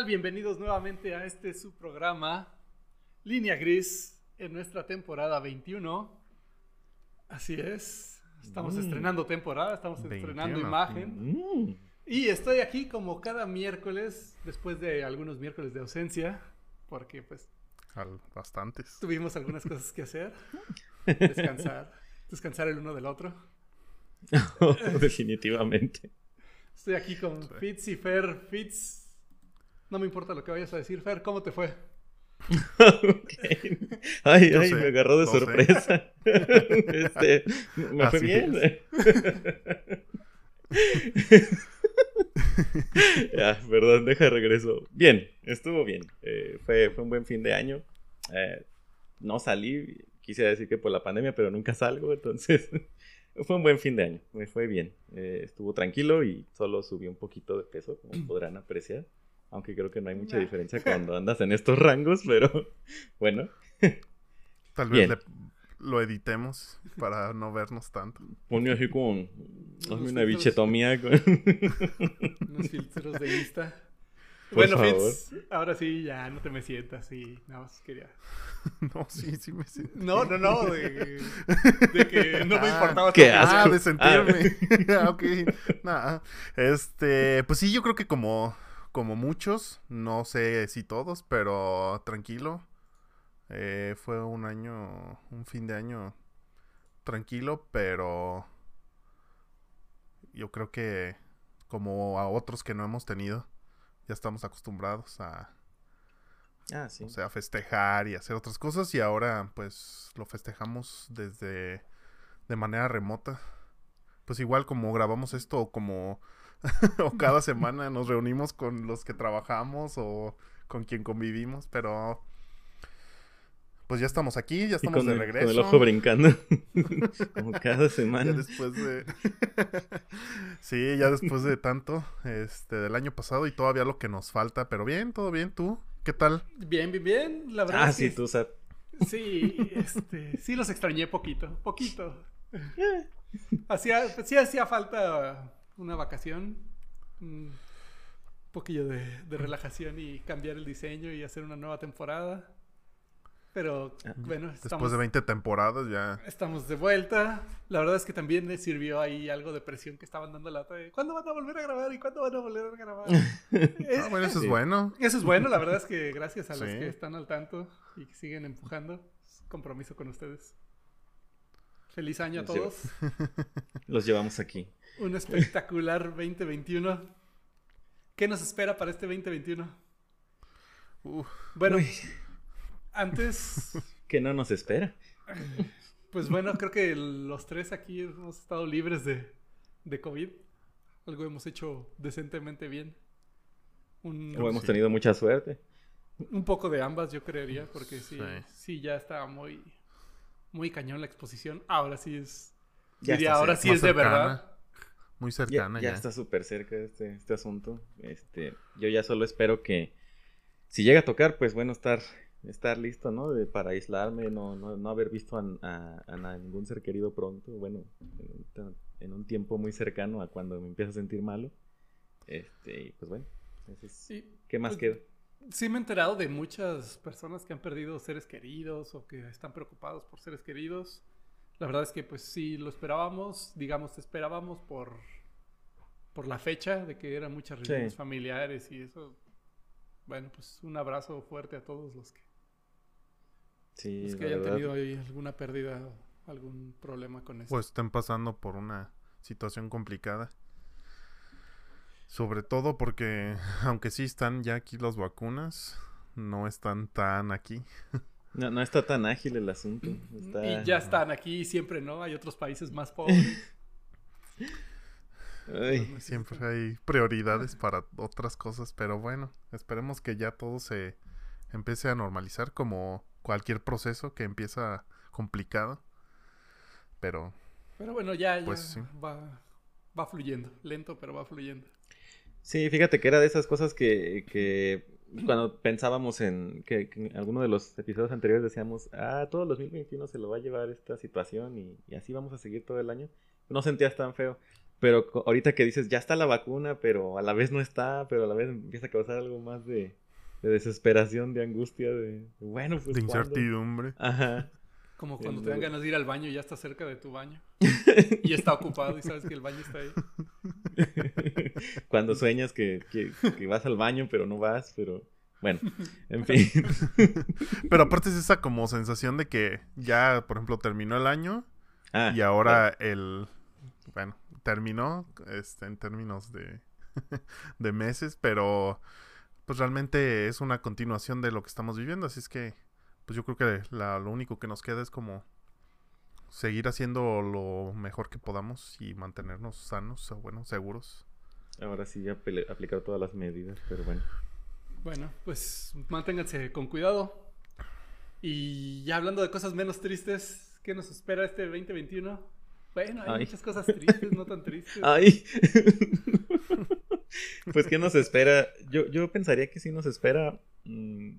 tal? Bienvenidos nuevamente a este su programa Línea Gris en nuestra temporada 21. Así es, estamos Mm. estrenando temporada, estamos estrenando 21. imagen. Mm. Y estoy aquí como cada miércoles, después de algunos miércoles de ausencia, porque pues Al- bastantes. tuvimos algunas cosas que hacer. Descansar, descansar el uno del otro. Definitivamente. Estoy aquí con Fitz y Fer. Fitz, no me importa lo que vayas a decir. Fer, ¿cómo te fue? Ok. Ay, Yo ay, sé, me agarró de sorpresa. Este, me fue bien. ya, perdón, deja regreso. Bien, estuvo bien. Eh, fue, fue un buen fin de año. Eh, no salí, quise decir que por la pandemia, pero nunca salgo, entonces fue un buen fin de año. Me fue bien. Eh, estuvo tranquilo y solo subí un poquito de peso, como podrán apreciar. Aunque creo que no hay mucha Nah. diferencia cuando andas en estos rangos, pero bueno. Tal vez le- lo editemos para no vernos tanto. Ponme así con. Hazme una bichetomía. Con... Unos filtros de Insta. Por bueno, favor. Fitz, ahora sí, ya no te me sientas y nada más quería. No, sí, sí me siento. No, no, no, de, de que no me Ah, importaba. qué tu Ah, asco. de sentirme. Ah, ok. Nah. Este, pues sí, yo creo que como, como muchos, no sé si todos, pero tranquilo. Eh, fue un año, un fin de año tranquilo, pero yo creo que como a otros que no hemos tenido, ya estamos acostumbrados a, Ah, sí. o sea, festejar y hacer otras cosas y ahora pues lo festejamos desde de manera remota. Pues igual como grabamos esto o como o cada semana nos reunimos con los que trabajamos o con quien convivimos, pero pues ya estamos aquí, ya Y estamos con de el, regreso. con el ojo brincando. Como cada Ya semana. después de Sí, ya después de tanto este del año pasado y todavía lo que nos falta, pero bien, todo bien, tú, ¿qué tal? Bien, bien, bien. La verdad Ah, es sí, tú, Sat. Sí, este, sí los extrañé poquito, poquito. Hacía, pues sí hacía falta una vacación, un poquillo de, de relajación y cambiar el diseño y hacer una nueva temporada. Pero Ah. bueno, Después estamos, de 20 temporadas ya estamos de vuelta. La verdad es que también me sirvió ahí algo de presión que estaban dando lata de ¿cuándo van a volver a grabar y cuándo van a volver a grabar? Es- Ah, bueno, eso es bueno. eso es bueno, la verdad es que gracias a los Sí. que están al tanto y que siguen empujando, compromiso con ustedes. Feliz año a llevo. todos. Los llevamos aquí. Un espectacular 2021. ¿Qué nos espera para este 2021? Uf, Bueno, Uy. antes, Que no nos espera. pues bueno, creo que los tres aquí hemos estado libres de, de COVID. Algo hemos hecho decentemente bien. Un, O hemos sí. tenido mucha suerte. Un poco de ambas, yo creería, porque sí, Sí. sí, ya estaba muy, muy cañón la exposición. Ahora sí es. Ya diría, está ahora cerca. sí es de verdad. muy cercana ya ya. está súper cerca este, este asunto. Este, yo ya solo espero que si llega a tocar, pues bueno, estar, estar listo, ¿no? De- para aislarme, no, no, no haber visto a, a- a ningún ser querido pronto, bueno, en un, ta- en un tiempo muy cercano a cuando me empiezo a sentir malo. Este, y pues bueno, ese es- Sí, ¿qué más pues, queda? Sí, me he enterado de muchas personas que han perdido seres queridos o que están preocupados por seres queridos. La verdad es que, pues sí, lo esperábamos, digamos, esperábamos por, por la fecha de que eran muchas reuniones Sí. familiares y eso. Bueno, pues un abrazo fuerte a todos los que, Sí, los que hayan verdad, tenido ahí alguna pérdida o algún problema con eso. Pues estén pasando por una situación complicada. Sobre todo porque, aunque sí están ya aquí las vacunas, no están tan aquí. no, no está tan ágil el asunto. está- Y ya están aquí siempre, ¿no? Hay otros países más pobres. Ay, Siempre hay prioridades para otras cosas, pero bueno, esperemos que ya todo se empiece a normalizar como cualquier proceso que empieza complicado. Pero Pero bueno, ya, ya Pues sí. va, va fluyendo. Lento, pero va fluyendo. Sí, fíjate que era de esas cosas que, que cuando pensábamos en que, que en alguno de los episodios anteriores decíamos, ah, todo el 2021 se lo va a llevar esta situación y, y así vamos a seguir todo el año, no sentías tan feo. Pero ahorita que dices, ya está la vacuna, pero a la vez no está, pero a la vez empieza a causar algo más de, de desesperación, de angustia, de, bueno, pues de ¿cuándo? incertidumbre. Ajá. Como cuando El te dan ganas de ir al baño y ya está cerca de tu baño. y está ocupado y sabes que el baño está ahí. Cuando sueñas que, que, que vas al baño, pero no vas, pero bueno, en fin. Pero aparte es esa como sensación de que ya, por ejemplo, terminó el año Ah, y ahora el... Bueno, terminó este, en términos de, de meses, pero pues realmente es una continuación de lo que estamos viviendo, así es que pues yo creo que la- lo único que nos queda es como seguir haciendo lo mejor que podamos y mantenernos sanos o bueno, seguros. Ahora sí, ya aplicar todas las medidas, pero bueno. Bueno, pues manténganse con cuidado. Y ya hablando de cosas menos tristes, ¿qué nos espera este 2021? Bueno, hay Ay. muchas cosas tristes, no tan tristes. Ay. pues, ¿qué nos espera? Yo, yo pensaría que sí nos espera. mm,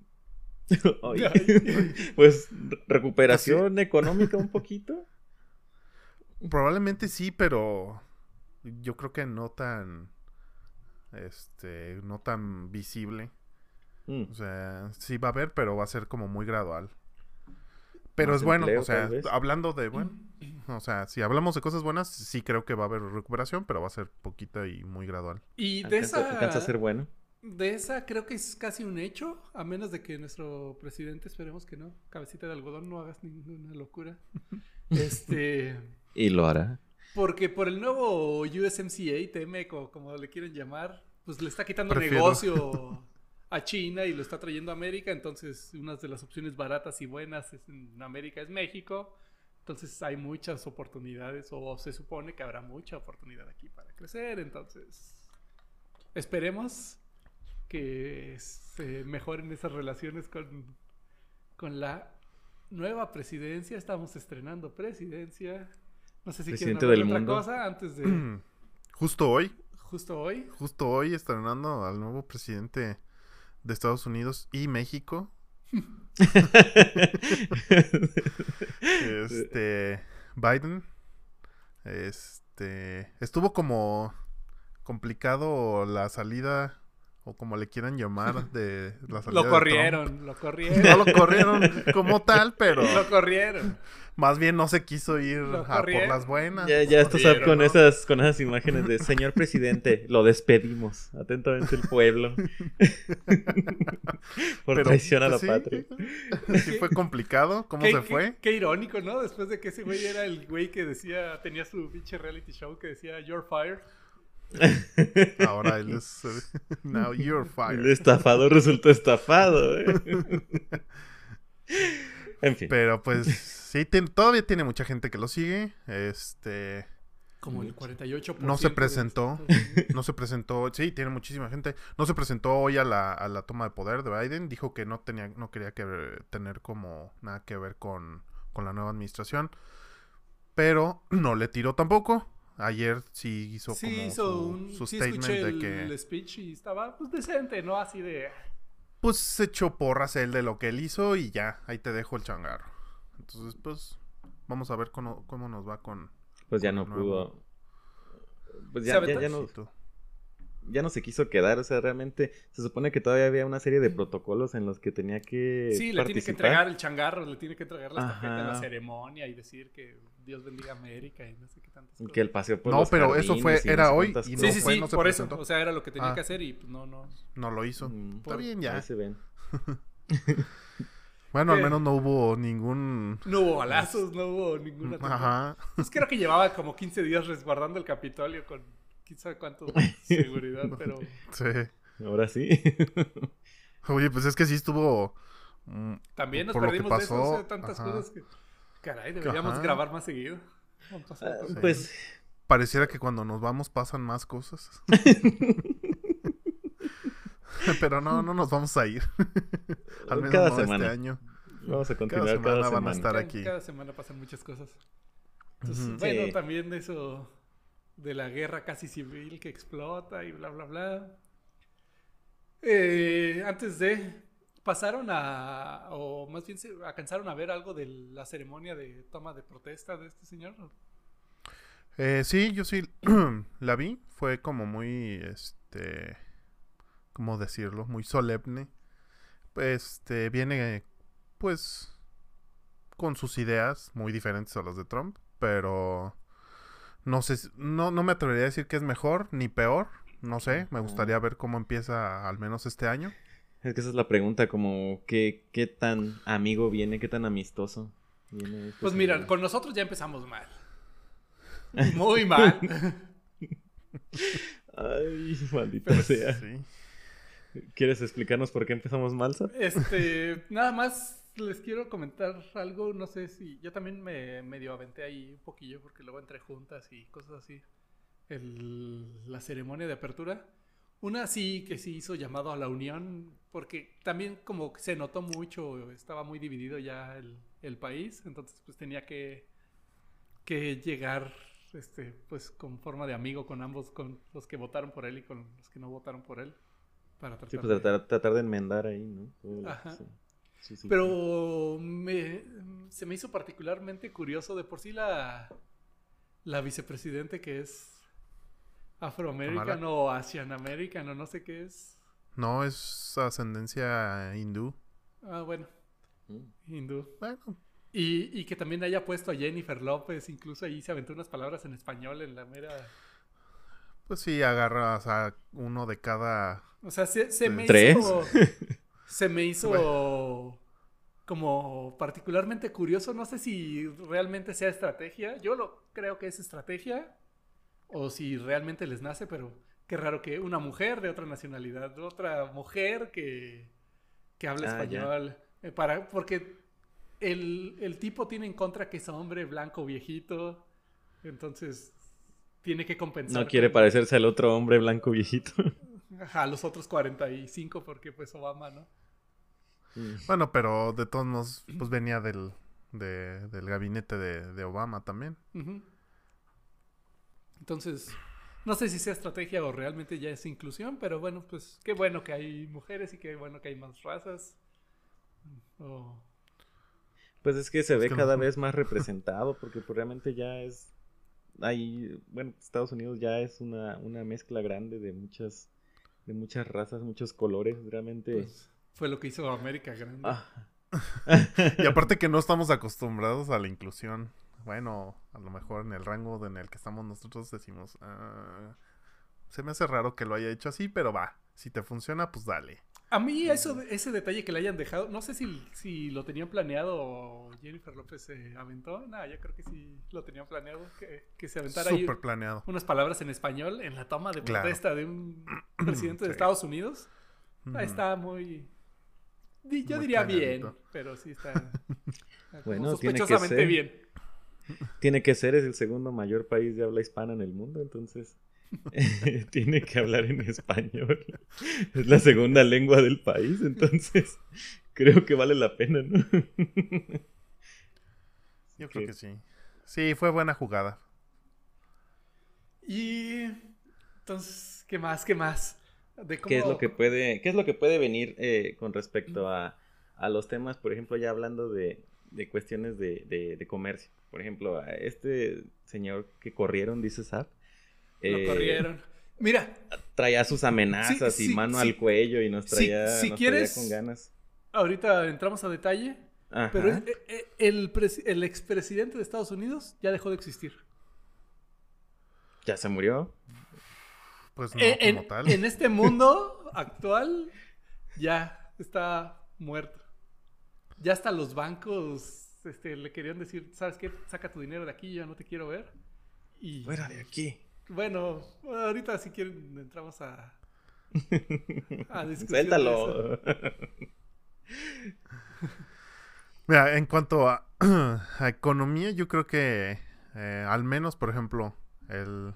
pues recuperación económica un poquito. Probablemente sí, pero yo creo que no tan este, no tan visible. Mm, O sea, sí va a haber, pero va a ser como muy gradual. Pero Más es bueno, empleo, o sea, hablando de, bueno, o sea, si hablamos de cosas buenas, sí creo que va a haber recuperación, pero va a ser poquita y muy gradual. Y de alcanza, esa, alcanza a ser bueno. De esa creo que es casi un hecho, a menos de que nuestro presidente, esperemos que no, cabecita de algodón, no hagas ninguna locura. Este, Y lo hará. porque por el nuevo USMCA, TEMEC o como le quieren llamar, pues le está quitando Prefiero. negocio a China y lo está trayendo a América, entonces una de las opciones baratas y buenas es- en América es México. Entonces hay muchas oportunidades o se supone que habrá mucha oportunidad aquí para crecer, entonces esperemos que se mejoren esas relaciones con, con la nueva presidencia. Estamos estrenando presidencia. No sé si quieren Presidente hablar del de otra mundo. cosa antes de Justo hoy, justo hoy. justo hoy estrenando al nuevo presidente de Estados Unidos y México, este Biden este estuvo como complicado la salida o como le quieran llamar de la salida Lo de corrieron, lo corrieron. no lo corrieron como tal pero Lo corrieron. más bien no se quiso ir a por las buenas Ya, ya estás Jodieron, con ¿no? esas, con esas imágenes de señor presidente, lo despedimos. Atentamente el pueblo. Por Pero, traición a la pues, sí, patria. sí fue complicado cómo se qué- fue Qué irónico, ¿no? Después de que ese güey era el güey que decía, tenía su pinche reality show que decía You're fired. Ahora él es eh, now you're El fired estafado resultó estafado. ¿eh? En fin. pero pues sí todavía tiene mucha gente que lo sigue este Como el 48%. No se presentó. No se presentó, sí, tiene muchísima gente. No se presentó hoy a la, a la toma de poder de Biden. Dijo que no tenía, no quería que ver- tener como nada que ver con, con la nueva administración. Pero no le tiró tampoco. Ayer sí hizo Sí, como hizo su, un. su sí, statement escuché de el, que el speech y estaba pues decente, ¿no? Así de. pues se echó porras él de lo que él hizo y ya, ahí te dejo el changarro. Entonces, pues, vamos a ver cómo, cómo nos va con Pues ya con no nuevo. pudo. Pues ¿Se ya, ya, no, ya no se quiso quedar. O sea, realmente se supone que todavía había una serie de protocolos en los que tenía que. Sí, le tiene que entregar el changarro, le tiene que entregar la estafeta en la ceremonia y decir que Dios bendiga a América y no sé qué tantas cosas. Que el paseo por No, los pero eso fue- no era hoy y Sí, no sí, fue, sí, no se por presentó. eso. O sea, era lo que tenía Ah. que hacer y pues no, no. No lo hizo. Mm, Está bien ya. Ahí se ven. Bueno, al menos no hubo ningún... No hubo balazos, no hubo ninguna. Ajá. Pues creo que llevaba como 15 días resguardando el Capitolio con quién sabe cuánto de seguridad, pero. Sí. Ahora sí. Oye, pues es que sí estuvo... mm, También nos Por lo que perdimos de eso, o sea, pasó, tantas ajá. cosas que. Caray, deberíamos Ajá. grabar más seguido. Ah, pues Pareciera que cuando nos vamos pasan más cosas. Pero no, no nos vamos a ir. Al menos cada no semana. este año. Vamos a Cada continuar semana cada van a semana. estar Cada- aquí. Cada semana pasan muchas cosas. Entonces, bueno, Sí. también eso de la guerra casi civil que explota y bla, bla, bla. Eh, antes de. Pasaron a. O más bien se alcanzaron a ver algo de la ceremonia de toma de protesta de este señor. Eh, sí, yo sí la vi. Fue como muy, este, ¿cómo decirlo? Muy solemne. Este, viene, pues, con sus ideas muy diferentes a las de Trump, pero no sé, no, no me atrevería a decir que es mejor ni peor. No sé, me gustaría ver cómo empieza al menos este año. Es que esa es la pregunta, como qué, qué tan amigo viene, qué tan amistoso viene. este Pues mira, con nosotros ya empezamos mal. Muy mal. Ay, maldita Pero sea. Sí. ¿Quieres explicarnos por qué empezamos mal, Sar? Este, nada más les quiero comentar algo, no sé si yo también me medio aventé ahí un poquillo porque luego entre juntas y cosas así. El- la ceremonia de apertura. Una sí que sí hizo llamado a la unión porque también como se notó mucho, estaba muy dividido ya el, el país, entonces pues tenía que, que llegar este, pues con forma de amigo con ambos, con los que votaron por él y con los que no votaron por él. Para tratar Sí, pues de- tratar, tratar de enmendar ahí, ¿no? Ajá. sí, sí. Pero me, se me hizo particularmente curioso de por sí la, la vicepresidente que es afroamericano o asian americano, no sé qué es. No, es ascendencia hindú. Ah, bueno, Mm. hindú. Bueno, Y, y que también haya puesto a Jennifer López, incluso ahí se aventó unas palabras en español en la mera... pues sí, agarras a uno de cada... O sea, se, se me ¿Tres? hizo... Se me hizo como particularmente curioso. No sé si realmente sea estrategia. Yo lo creo que es estrategia. O si realmente les nace, pero qué raro que una mujer de otra nacionalidad, otra mujer que, que habla Ah, español. eh, para, porque el, el tipo tiene en contra que es hombre blanco viejito. Entonces tiene que compensar. No quiere con- parecerse al otro hombre blanco viejito. Ajá, los otros 45, porque pues Obama, ¿no? Mm. Bueno, pero de todos modos, pues venía del, de- del gabinete de, de Obama también. Entonces, no sé si sea estrategia o realmente ya es inclusión, pero bueno, pues qué bueno que hay mujeres y qué bueno que hay más razas. Pues es que se ve que cada no- vez más representado, porque pues realmente ya es. Hay, bueno, Estados Unidos ya es una, una mezcla grande de muchas, de muchas razas, muchos colores, realmente. pues, fue lo que hizo América Grande. Ah. Y aparte que no estamos acostumbrados a la inclusión. Bueno, a lo mejor en el rango en el que estamos nosotros decimos... "Ah, se me hace raro que lo haya hecho así, pero va. Si te funciona, pues dale. A mí eso, ese detalle que le hayan dejado, no sé si, si lo tenían planeado o Jennifer López se aventó. No, yo creo que sí lo tenían planeado, que, que se aventara ahí Súper planeado. unas palabras en español en la toma de Claro. protesta de un presidente de. Estados Unidos. Ahí está muy. Yo Muy diría bien, pero sí está. tiene que sospechosamente ser. bien. Tiene que ser, es el segundo mayor país de habla hispana en el mundo, entonces tiene que hablar en español. Es la segunda lengua del país, entonces creo que vale la pena, ¿no? Yo creo que sí. Sí, fue buena jugada. Y. Entonces, ¿qué más? ¿Qué más? De ¿Qué es lo que puede, qué es lo que puede venir eh, con respecto a, a los temas, por ejemplo, ya hablando de, de cuestiones de, de- de comercio? Por ejemplo, a este señor que corrieron, dice Zap. Lo eh, corrieron. Mira, Traía sus amenazas Sí, y sí, mano sí. al cuello y nos traía, si nos quieres- traía con ganas. ahorita entramos a detalle, Ajá. pero eh, eh, el, pres- el expresidente de Estados Unidos ya dejó de existir. Ya se murió. Pues no, Eh, en, como tal. en este mundo actual, ya está muerto. Ya hasta los bancos este, le querían decir, ¿sabes qué? Saca tu dinero de aquí, yo no te quiero ver. Y Fuera de aquí. bueno, ahorita si quieren entramos a, a. Suéltalo. Mira, en cuanto a, a economía, yo creo que eh, al menos, por ejemplo, el,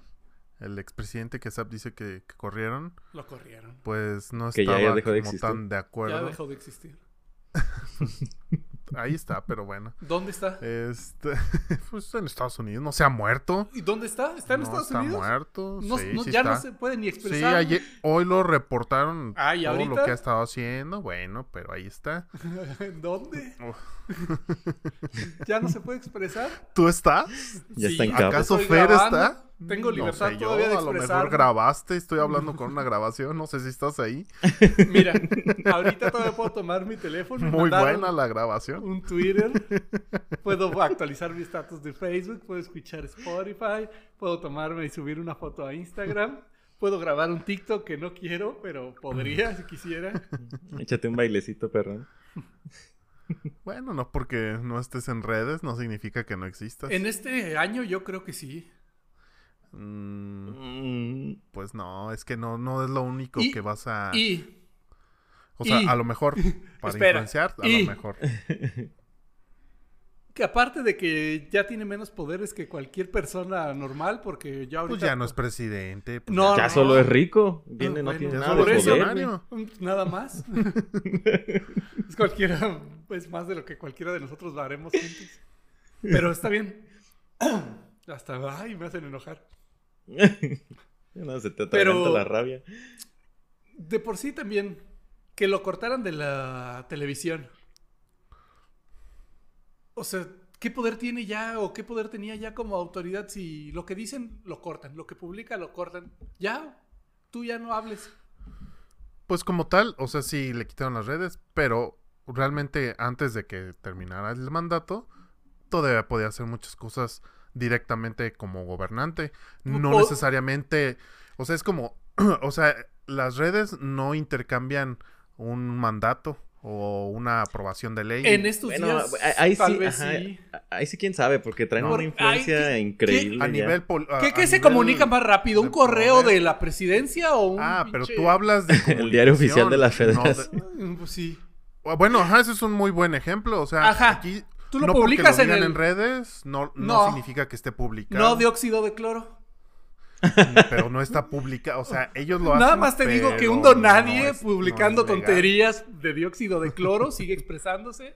el expresidente que SAP dice que, que corrieron, Lo corrieron. pues no Que ya estaba dejó de como existir. tan de Ya acuerdo. dejó de existir. Ahí está, pero bueno. ¿Dónde está? Este, pues en Estados Unidos, no se ha muerto. ¿Y dónde está? ¿Está en no Estados está Unidos? muerto. No- sí, no- sí ya no se puede ni Sí, expresar. ayer- hoy lo reportaron Ah, ¿y todo lo que ha estado haciendo. Bueno, pero ahí está. ¿Dónde? Uf, ya no se puede expresar. ¿Tú estás? Ya Sí, está en. ¿Acaso estoy Fer grabando, está? tengo libertad no sé yo, todavía de a lo mejor grabaste, estoy hablando con una grabación, no sé si estás ahí. Mira, ahorita todavía puedo tomar mi teléfono. Muy buena la grabación. un Twitter, puedo actualizar mi estatus de Facebook, puedo escuchar Spotify, puedo tomarme y subir una foto a Instagram, puedo grabar un TikTok que no quiero, pero podría si quisiera. Échate un bailecito, perrón. Bueno, no porque no estés en redes, no significa que no existas. En este año yo creo que sí. Mm, Mm, pues no, es que no, no es lo único Y- que vas a... Y o sea, y- a lo mejor, para Espera, influenciar, a y- lo mejor. que aparte de que ya tiene menos poderes que cualquier persona normal, porque ya ahorita... Pues ya no es presidente. pues No, ya no. solo es rico. Tiene, no bueno, tiene nada de poder. Nada más. es cualquiera, es más de lo que cualquiera de nosotros lo haremos juntos. Pero está bien. Hasta, ay, me hacen enojar. no, se te Pero- la rabia. De por sí también, que lo cortaran de la televisión. O sea, ¿qué poder tiene ya o qué poder tenía ya como autoridad si lo que dicen lo cortan, lo que publica lo cortan? Ya, tú ya no hables. Pues como tal, o sea, sí le quitaron las redes, pero realmente antes de que terminara el mandato, todavía podía hacer muchas cosas directamente como gobernante. No O- necesariamente, o sea, es como, o sea, las redes no intercambian un mandato o una aprobación de ley. En estos Bueno, días, ahí tal sí, vez ajá, sí. ahí sí quién sabe, porque traen No. una influencia Ay, ¿qué- increíble. a nivel a- ¿Qué, a qué se nivel comunica más rápido? ¿Un de correo poder. de la presidencia o un Ah, pero pinche- tú hablas de El diario oficial de la comunicación, no Federación. Mm, Pues sí. de- Bueno, ajá, ese es un muy buen ejemplo. O sea, Ajá. aquí Tú lo no publicas lo en el- en redes, no, no, No. significa que esté publicado. No dióxido de cloro. pero no está publicado. O sea, ellos lo hacen. Nada más te digo que un donadie no publicando no tonterías de dióxido de cloro sigue expresándose.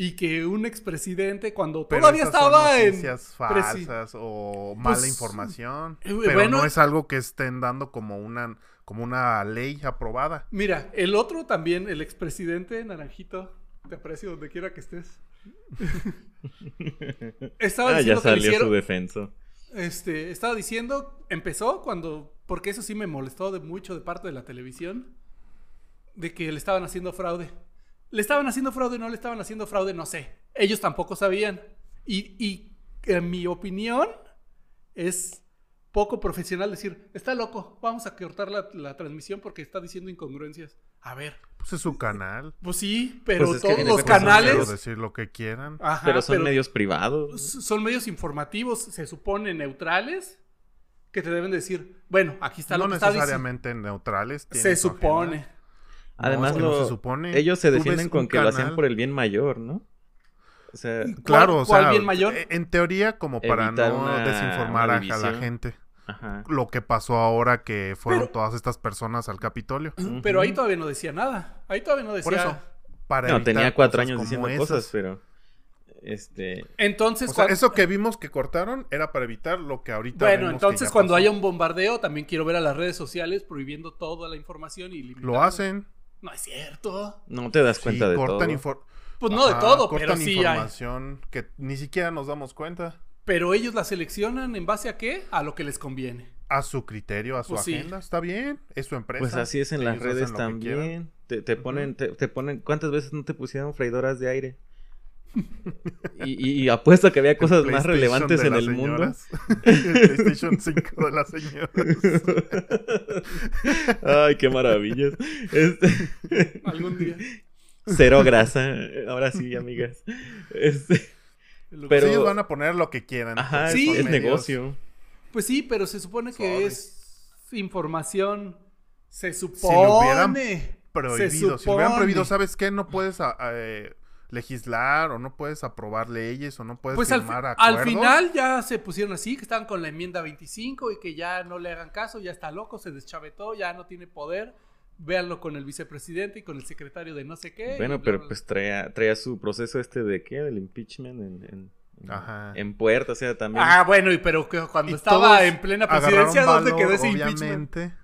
Y que un expresidente, cuando Pero todavía son estaba en. noticias presi- falsas o mala Pues, información. eh, Pero bueno. no es algo que estén dando como una, como una ley aprobada. Mira, el otro también, el expresidente Naranjito, te aprecio donde quiera que estés. estaba Ah, ya diciendo que le salió hicieron- su defenso. Este, estaba diciendo, empezó cuando, porque eso sí me molestó de mucho de parte de la televisión, de que le estaban haciendo fraude. Le estaban haciendo fraude, no le estaban haciendo fraude, no sé. Ellos tampoco sabían. Y, y en mi opinión es poco profesional decir, está loco, vamos a cortar la, la transmisión porque está diciendo incongruencias. A ver, Pues es su canal. pues sí, pero Pues todos los canales... decir lo que quieran. Ajá, pero son medios privados. son medios informativos, se supone neutrales, que te deben decir, bueno, aquí está no lo que está diciendo. necesariamente neutrales. Se supone. agenda. Además, es que no lo- se supone. ellos se defienden con que lo hacían por el bien mayor, ¿no? O sea, Claro, o ¿Cuál sea, bien mayor? e- en teoría como para Evitar no una- desinformar una a- la gente. ajá. Lo que pasó ahora que fueron Pero- todas estas personas al Capitolio. Pero ahí todavía no decía nada. Ahí todavía no decía. Por eso. Para No, tenía cuatro años diciendo esas. cosas, pero. Este. Entonces, O sea, cuan- eso que vimos que cortaron era para evitar lo que ahorita bueno, vemos que entonces ya cuando pasó. haya un bombardeo, también quiero ver a las redes sociales prohibiendo toda la información y limitando. Lo hacen. No es cierto. No te das cuenta sí, de cortan todo. Pues no de todo, pero sí hay. información que ni siquiera nos damos cuenta. Pero ellos la seleccionan en base a qué? A lo que les conviene. A su criterio, a su Pues sí. agenda. Está bien. Es su empresa. Pues así es en las Ellos redes también. Te, te ponen, te, te ponen. ¿Cuántas veces no te pusieron freidoras de aire? Y, y- y apuesto que había cosas más relevantes en el mundo. señoras. El PlayStation 5 de las señoras. Ay, qué maravillas. Este, Algún día. Cero grasa. Ahora sí, amigas. Este, Pero- ellos van a poner lo que quieran. ajá, Sí. es, medios- negocio. Pues sí, pero se supone que Sorry. es información. Se lo supone. hubieran se Prohibido. Si lo hubieran prohibido, ¿sabes qué? No puedes a- a, eh, legislar o no puedes aprobar leyes o no puedes Pues firmar fi- acuerdos. al final ya se pusieron así, que estaban con la enmienda 25 y que ya no le hagan caso, ya está loco, se deschavetó, ya no tiene poder. Véanlo con el vicepresidente y con el secretario de no sé qué. Bueno, bla, pero bla, pues traía, traía su proceso este de qué, del impeachment en, en, Ajá. en puerta, o sea, también. Ah, bueno, y pero cuando Y estaba en plena presidencia, ¿dónde valor, quedó ese impeachment? obviamente.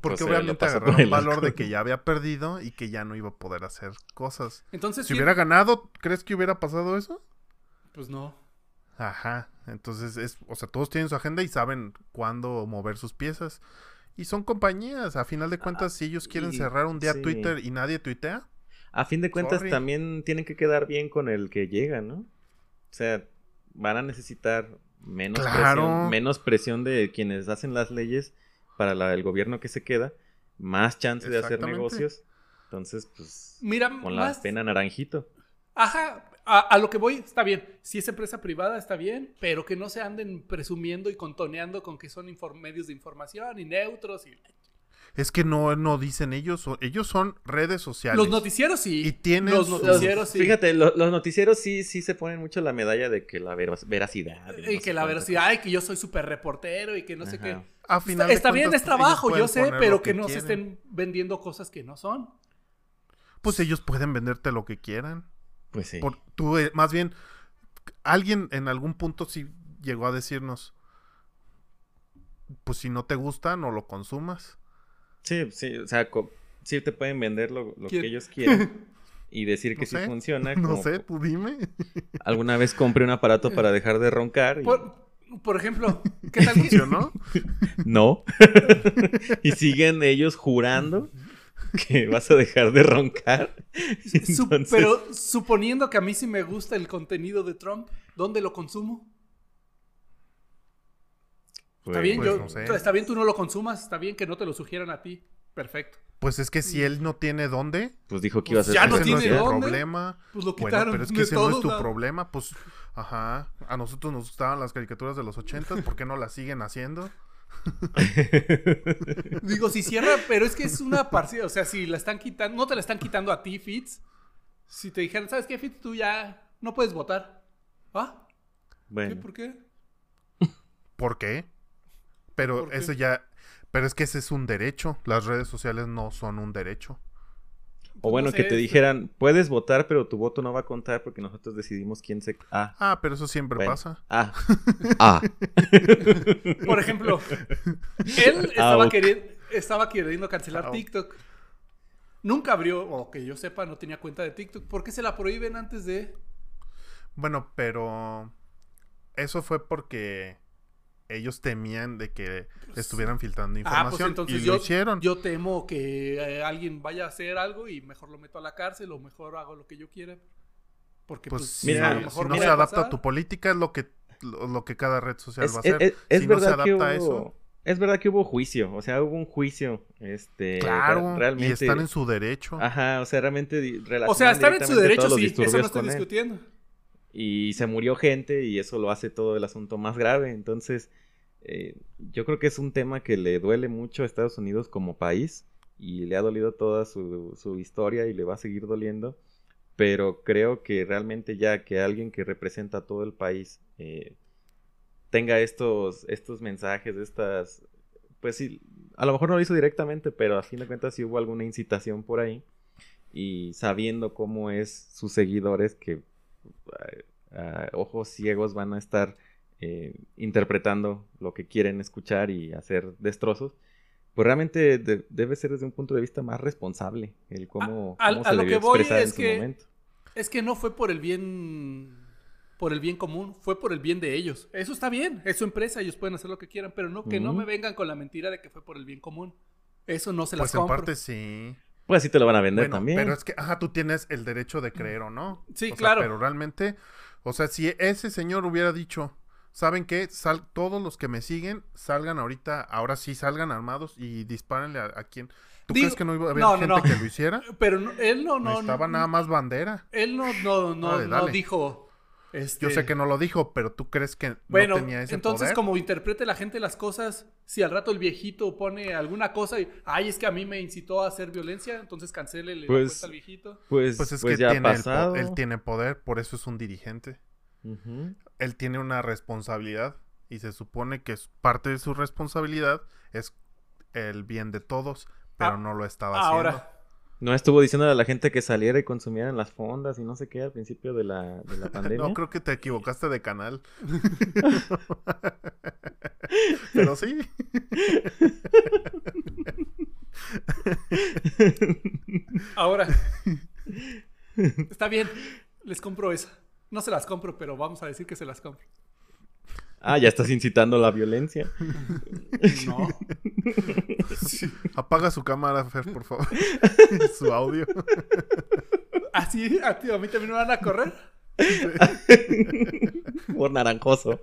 Porque lo obviamente agarraron el valor de que ya había perdido y que ya no iba a poder hacer cosas. Entonces, Si ¿quién- hubiera ganado, ¿crees que hubiera pasado eso? Pues no. Ajá. Entonces es, o sea, todos tienen su agenda y saben cuándo mover sus piezas. Y son compañías, a final de cuentas, si ellos quieren y- cerrar un día sí. Twitter y nadie tuitea, A fin de cuentas Sorry. también tienen que quedar bien con el que llega, ¿no? O sea, van a necesitar menos, Claro. presión, menos presión de quienes hacen las leyes para la- el gobierno que se queda, más chance de hacer negocios. Entonces, pues, Mira, con la más- pena naranjito. Ajá, a, a lo que voy, está bien. Si es empresa privada, está bien, pero que no se anden presumiendo y contoneando con que son medios de información y neutros. Y... es que no, no dicen ellos, ellos son redes sociales. Los noticieros sí. Y tienen Los sus- noticieros sí. Fíjate, lo- los noticieros sí, sí se ponen mucho la medalla de que la veracidad. Y no que la veracidad, ay, que yo soy súper reportero y que no sé qué. A Está, final de está bien, es trabajo, yo sé, pero que, no se estén vendiendo cosas que no son. Pues ellos pueden venderte lo que quieran. Pues sí. Por, tú, eh, más bien, alguien en algún punto sí llegó a decirnos, pues si no te gusta, no lo consumas. Sí, sí, o sea, sí te pueden vender lo, lo que ellos quieran y decir que No sí sé, funciona. No como sé, tú dime. Alguna vez compré un aparato para dejar de roncar y Por, por ejemplo, ¿qué tal ¿Funcionó? no. y siguen ellos jurando que vas a dejar de roncar. Entonces, pero suponiendo que a mí sí me gusta el contenido de Trump, ¿dónde lo consumo? Está bien, Pues yo, no sé. está bien tú no lo consumas, está bien que no te lo sugieran a ti. Perfecto. Pues es que si él no tiene dónde, Pues dijo que iba a Pues ser ya no ese no es tiene dónde. problema. Pues lo Bueno, quitaron pero es que ese no es tu lados. problema. Pues, ajá. A nosotros nos gustaban las caricaturas de los ochentas. ¿Por qué no las siguen haciendo? Digo, si cierra, pero es que es una parcial. O sea, si la están quitando, no te la están quitando a ti, Fitz. Si te dijeran, ¿sabes qué, Fitz? Tú ya no puedes votar. ¿Ah? ¿Qué? Bueno, ¿Por qué? ¿Por qué? Pero ¿Por qué? eso ya. Pero es que ese es un derecho. Las redes sociales no son un derecho. O bueno, no que te dijeran, puedes votar, pero tu voto no va a contar porque nosotros decidimos quién se... Ah, Ah, pero eso siempre bueno. pasa. Ah, ah. Por ejemplo, él estaba, queriendo, estaba queriendo cancelar. TikTok. Nunca abrió, o que yo sepa, no tenía cuenta de TikTok. ¿Por qué se la prohíben antes de...? Bueno, pero. Eso fue porque ellos temían de que estuvieran filtrando Ah, pues información. entonces y yo, lo hicieron. yo temo que eh, alguien vaya a hacer algo y mejor lo meto a la cárcel o mejor hago lo que yo quiera. Porque pues pues, si, mira, a lo si no se adapta a tu política, es lo que, lo, lo que cada red social Es, va a hacer. es- es si no se verdad que adapta hubo... a eso, Es verdad que hubo juicio, o sea, hubo un juicio, este... claro, re- realmente... y están en su derecho. Ajá, o sea, realmente O sea, estar en su derecho, sí, eso no estoy él. Y se murió gente y eso lo hace todo el asunto más grave. Entonces, eh, yo creo que es un tema que le duele mucho a Estados Unidos como país y le ha dolido toda su, su historia y le va a seguir doliendo. Pero creo que realmente ya que alguien que representa a todo el país eh, tenga estos, estos mensajes, estas... Pues sí, a lo mejor no lo hizo directamente, pero a fin de cuentas sí hubo alguna incitación por ahí. Y sabiendo cómo es sus seguidores que a ojos ciegos van a estar eh, interpretando lo que quieren escuchar y hacer destrozos, pues realmente de- debe ser desde un punto de vista más responsable el cómo, A- a- cómo a se lo que voy expresar en es su que- momento. Es que no fue por el bien por el bien común, fue por el bien de ellos. Eso está bien, es su empresa, ellos pueden hacer lo que quieran, pero no que no me vengan con la mentira de que fue por el bien común. Eso no se las pues en compro. parte sí. Pues así te lo van a vender Bueno, también. pero es que, ajá, tú tienes el derecho de creer o no. Sí, O sea, claro. pero realmente, o sea, si ese señor hubiera dicho, ¿saben qué? Sal, todos los que me siguen, salgan ahorita, ahora sí salgan armados y dispárenle a, a quien. ¿Tú Digo- crees que no iba a haber no, gente no. que lo hiciera? Pero no- él no no Estaba no- nada más bandera. él no no no, Dale, no dale. dijo este Yo sé que no lo dijo, pero tú crees que Bueno, no tenía ese entonces poder. como interprete la gente las cosas, si al rato el viejito pone alguna cosa y, ay, es que a mí me incitó a hacer violencia, entonces cancele la Pues- al viejito. pues, Pues es pues que ya ha tiene el él tiene poder, por eso es un dirigente. Él tiene una responsabilidad y se supone que es parte de su responsabilidad es el bien de todos, pero Ah, no lo estaba haciendo. Ahora, No estuvo diciendo a la gente que saliera y consumiera en las fondas y no sé qué al principio de la, de la pandemia. No, creo que te equivocaste de canal. Pero sí. Ahora, está bien, les compro esa. No se las compro, pero vamos a decir que se las compro. Ah, ya estás incitando la violencia. No. Apaga su cámara, Fer, por favor. su audio. Así, a, ti, a mí también me van a correr. Por naranjoso.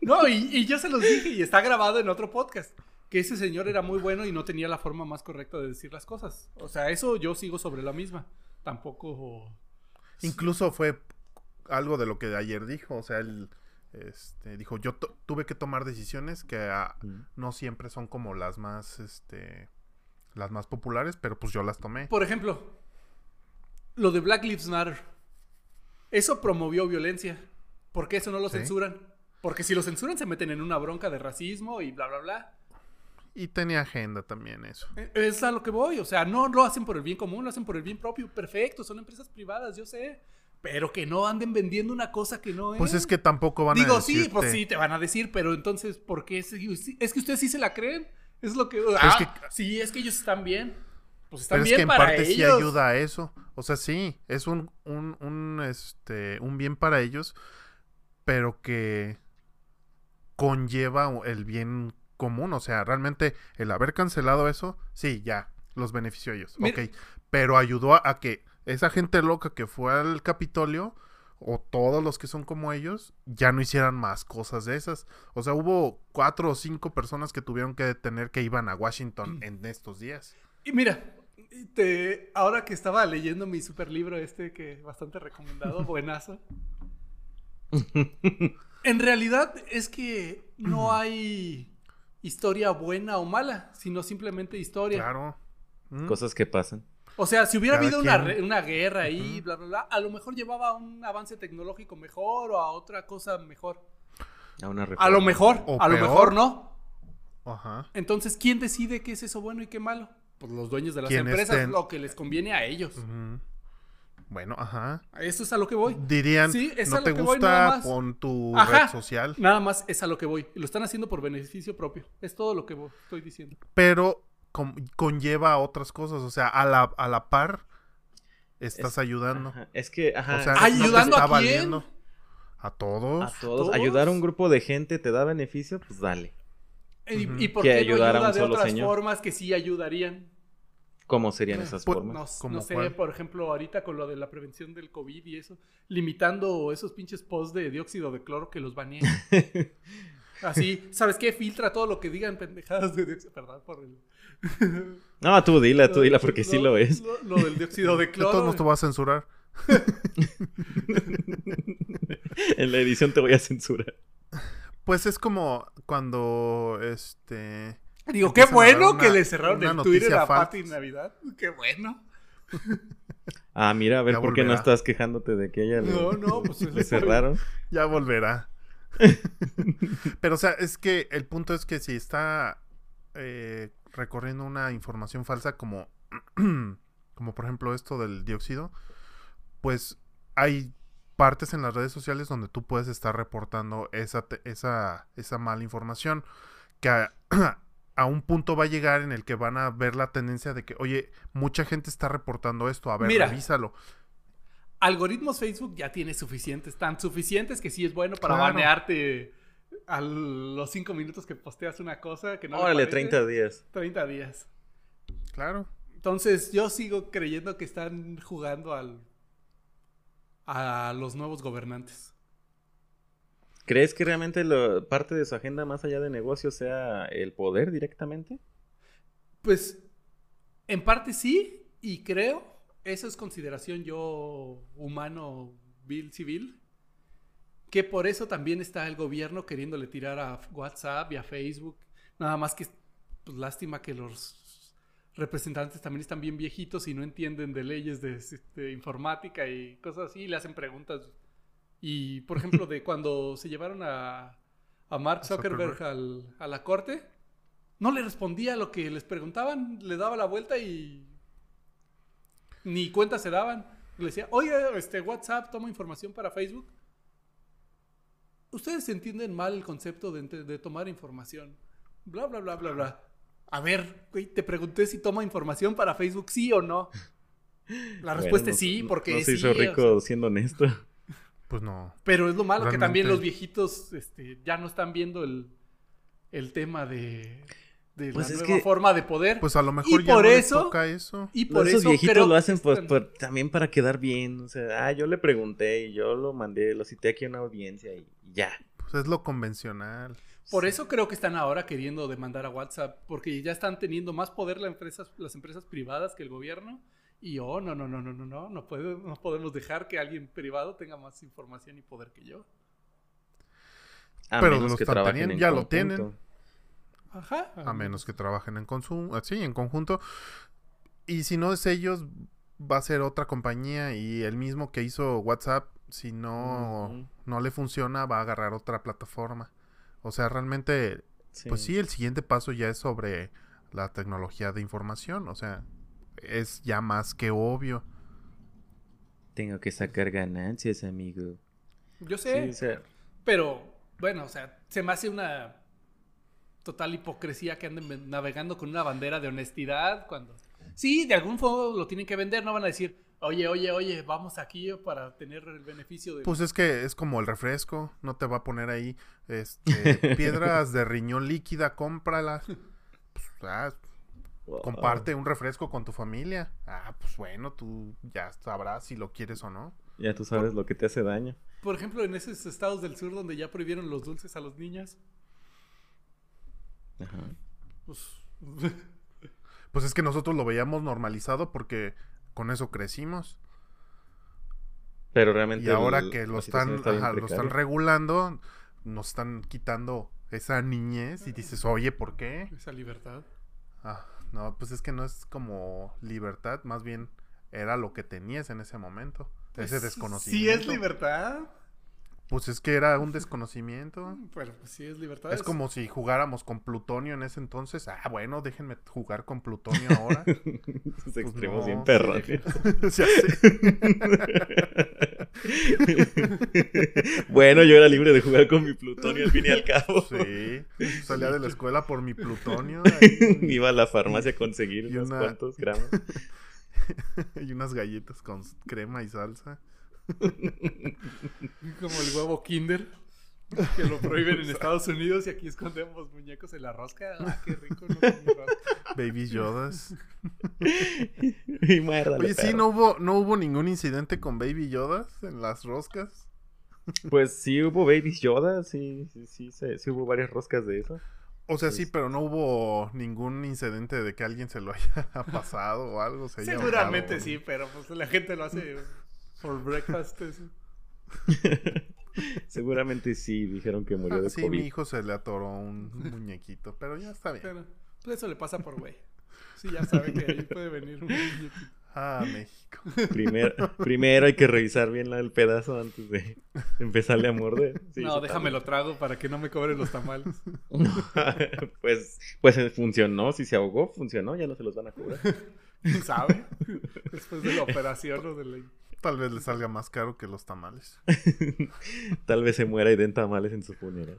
No, y, y yo se los dije y está grabado en otro podcast. Que ese señor era muy bueno y no tenía la forma más correcta de decir las cosas. O sea, eso yo sigo sobre la misma. Tampoco. Incluso fue algo de lo que ayer dijo. O sea, él este, dijo: Yo tuve que tomar decisiones que ah, Mm. no siempre son como las más, este, las más populares, pero pues yo las tomé. Por ejemplo, lo de Black Lives Matter. Eso promovió violencia. ¿Por qué eso no lo Sí. censuran? Porque si lo censuran se meten en una bronca de racismo y bla, bla, bla. Y tenía agenda también eso. Eh, Es a lo que voy. O sea, no lo hacen por el bien común, lo hacen por el bien propio. Perfecto, son empresas privadas, yo sé. Pero que no anden vendiendo una cosa que no es. Pues es que tampoco van Digo, a sí, pues sí, te van a decir, pero entonces, ¿por qué? Es que ustedes sí se la creen. Es lo que. es ah, que- sí, es que ellos están bien. Pues están Pero es que en para parte sí ayuda a eso. O sea, sí, es un, un, un, este, un bien para ellos, pero que conlleva el bien común. O sea, realmente el haber cancelado eso, sí, ya, los benefició a ellos. Mira- Ok, pero ayudó a, a que esa gente loca que fue al Capitolio, o todos los que son como ellos, ya no hicieran más cosas de esas. O sea, hubo cuatro o cinco personas que tuvieron que detener que iban a Washington en estos días. Y mira, te, ahora que estaba leyendo mi super libro este, que bastante recomendado, buenazo. En realidad es que no hay historia buena o mala, sino simplemente historia. Claro. Mm. Cosas que pasan. O sea, si hubiera Cada habido una, quien. re- una guerra ahí, bla, bla, bla, a lo mejor llevaba a un avance tecnológico mejor o a otra cosa mejor. A una A reforma. lo mejor, O a lo mejor no. Ajá. Entonces, ¿quién decide qué es eso bueno y qué malo? Pues los dueños de las empresas, estén- lo que les conviene a ellos. Bueno, ajá. A Eso es a lo que voy. Dirían, Sí, es no a te lo que voy, nada gusta, más. pon tu Ajá. red social. Nada más es a lo que voy. Y lo están haciendo por beneficio propio. Es todo lo que estoy diciendo. Pero con- conlleva a otras cosas. O sea, a la, a la par estás Es- ayudando. Ajá, Es que, ajá. O sea, Ay, no te ¿Ayudando a está quién? valiendo. A todos. a todos, todos? ayudar a un grupo de gente te da beneficio, pues dale. ¿Y, Ujú. y por Que qué no ayudar a ayuda un de solo otras señor. formas que sí ayudarían? ¿Cómo serían esas Pues, formas? No, ¿Cómo no sé, cuál? por ejemplo, ahorita con lo de la prevención del COVID y eso, limitando esos pinches posts de dióxido de cloro que los baneen. Así, ¿sabes qué? Filtra todo lo que digan pendejadas de dióxido. Perdón por el. No, tú dila, tú dila, porque sí lo es. Lo, lo del dióxido de De todos cloro. modos te voy a censurar. En la edición te voy a censurar. Pues es como cuando este. Digo, qué bueno una- que le cerraron el Twitter noticia a. Pati Navidad. Qué bueno. Ah, mira, a ver, Ya ¿por qué no estás quejándote de que ella le, No, no, pues le cerraron? Ya volverá. Pero, o sea, es que el punto es que si está eh, recorriendo una información falsa como, como por ejemplo esto del dióxido, pues hay partes en las redes sociales donde tú puedes estar reportando esa, esa, esa mala información que a, a un punto va a llegar en el que van a ver la tendencia de que, oye, mucha gente está reportando esto, a ver, Mira. revísalo. Algoritmos Facebook ya tiene suficientes, tan suficientes que sí es bueno para Claro. banearte a los cinco minutos que posteas una cosa que no le Órale, parece. 30 días. 30 días. Claro. Entonces, yo sigo creyendo que están jugando al a los nuevos gobernantes. ¿Crees que realmente lo- parte de su agenda más allá de negocios sea el poder directamente? Pues, en parte sí, y creo, eso es consideración yo humano, vil, civil, que por eso también está el gobierno queriéndole tirar a WhatsApp y a Facebook. Nada más que, pues lástima que los representantes también están bien viejitos y no entienden de leyes de, este, informática y cosas así, y le hacen preguntas. Y, por ejemplo, de cuando se llevaron a, a Mark Zuckerberg. al- a la corte, no le respondía a lo que les preguntaban, le daba la vuelta y ni cuenta se daban. Le decía, oye, este WhatsApp toma información para Facebook. Ustedes entienden mal el concepto de, tomar información. Bla, bla, bla, bla, bla. A ver, güey, te pregunté si toma información para Facebook, sí o no. La respuesta Bueno, es sí, no- porque no se sí, hizo o rico siendo honesto. Pues no. Pero es lo malo que también los viejitos este, ya no están viendo el, el tema de, de Pues la es nueva que- forma de poder. Pues a lo mejor Y ya por no les eso- toca eso. y por Esos eso viejitos creo lo hacen pues, por- también para quedar bien. O sea, ah, yo le pregunté y yo lo mandé, lo cité aquí a una audiencia y ya. Pues es lo convencional. Por eso creo que están ahora queriendo demandar a WhatsApp, porque ya están teniendo más poder las empresas, las empresas privadas que el gobierno. Y oh, no, no, no, no, no, no, no, puede- no podemos dejar que alguien privado tenga más información y poder que yo. A Pero menos lo que trabajen ya lo tienen. Ajá. A menos que trabajen en consumo, sí, en conjunto. Y si no es ellos, va a ser otra compañía y el mismo que hizo WhatsApp, si no, no le funciona, va a agarrar otra plataforma. O sea, realmente, pues sí, el siguiente paso ya es sobre la tecnología de información. O sea, es ya más que obvio. Tengo que sacar ganancias, amigo. Yo Sí, sé, o sea, pero bueno, o sea, se me hace una total hipocresía que anden navegando con una bandera de honestidad cuando... Sí, de algún modo lo tienen que vender, no van a decir, oye, oye, oye, vamos aquí para tener el beneficio de... Pues es que es como el refresco, no te va a poner ahí este, piedras de riñón líquida, cómprala. Pues, ah, wow. comparte un refresco con tu familia. Ah, pues bueno, tú ya sabrás si lo quieres o no. Ya tú sabes lo que te hace daño. Por ejemplo, en esos estados del sur donde ya prohibieron los dulces a los niños, Ajá. pues... Pues es que nosotros lo veíamos normalizado porque con eso crecimos. Pero realmente. Y ahora el- que lo están, está bien ajá, lo están regulando, nos están quitando esa niñez y dices, oye, ¿por qué? esa libertad. Ah, no, pues es que no es como libertad, más bien era lo que tenías en ese momento. ese Pues, desconocimiento. Sí es libertad. Pues es que era un desconocimiento. Pero pues sí es libertad. Es como si jugáramos con plutonio en ese entonces. Ah, bueno, déjenme jugar con plutonio ahora. Esos Pues extremos no, bien perros. Bueno, yo era libre de jugar con mi plutonio al fin y al cabo. Sí, salía de la escuela por mi plutonio ahí, Iba a la farmacia a conseguir Y unos una- cuantos gramos. y unas galletas con crema y salsa. Como el huevo Kinder. Que lo prohíben en Estados Unidos y aquí escondemos muñecos en la rosca. Ah, qué rico, no. Baby Yodas. y muérdale, Oye, sí, perro. no hubo, no hubo ningún incidente con Baby Yodas en las roscas. Pues sí hubo Baby Yoda, sí, sí, sí, sí, sí hubo varias roscas de eso. O sea, sí, Pues- pero no hubo ningún incidente de que alguien se lo haya pasado o algo. se haya Seguramente ahogado. sí, pero pues la gente lo hace por breakfast. eso. Seguramente sí, dijeron que murió Ah, de sí, COVID. mi hijo se le atoró un muñequito, pero ya está bien. Pero pues, eso le pasa por güey. Sí, ya sabe que ahí puede venir un muñequito. Ah, México. Primero, primero hay que revisar bien el pedazo antes de empezarle a morder. Sí, no, déjame lo trago para que no me cobren los tamales. pues, pues eh, funcionó, si se ahogó, funcionó, ya no se los van a cobrar. ¿Sabe? Después de la operación o de la... Tal vez le salga más caro que los tamales. Tal vez se muera y den tamales en su funeral.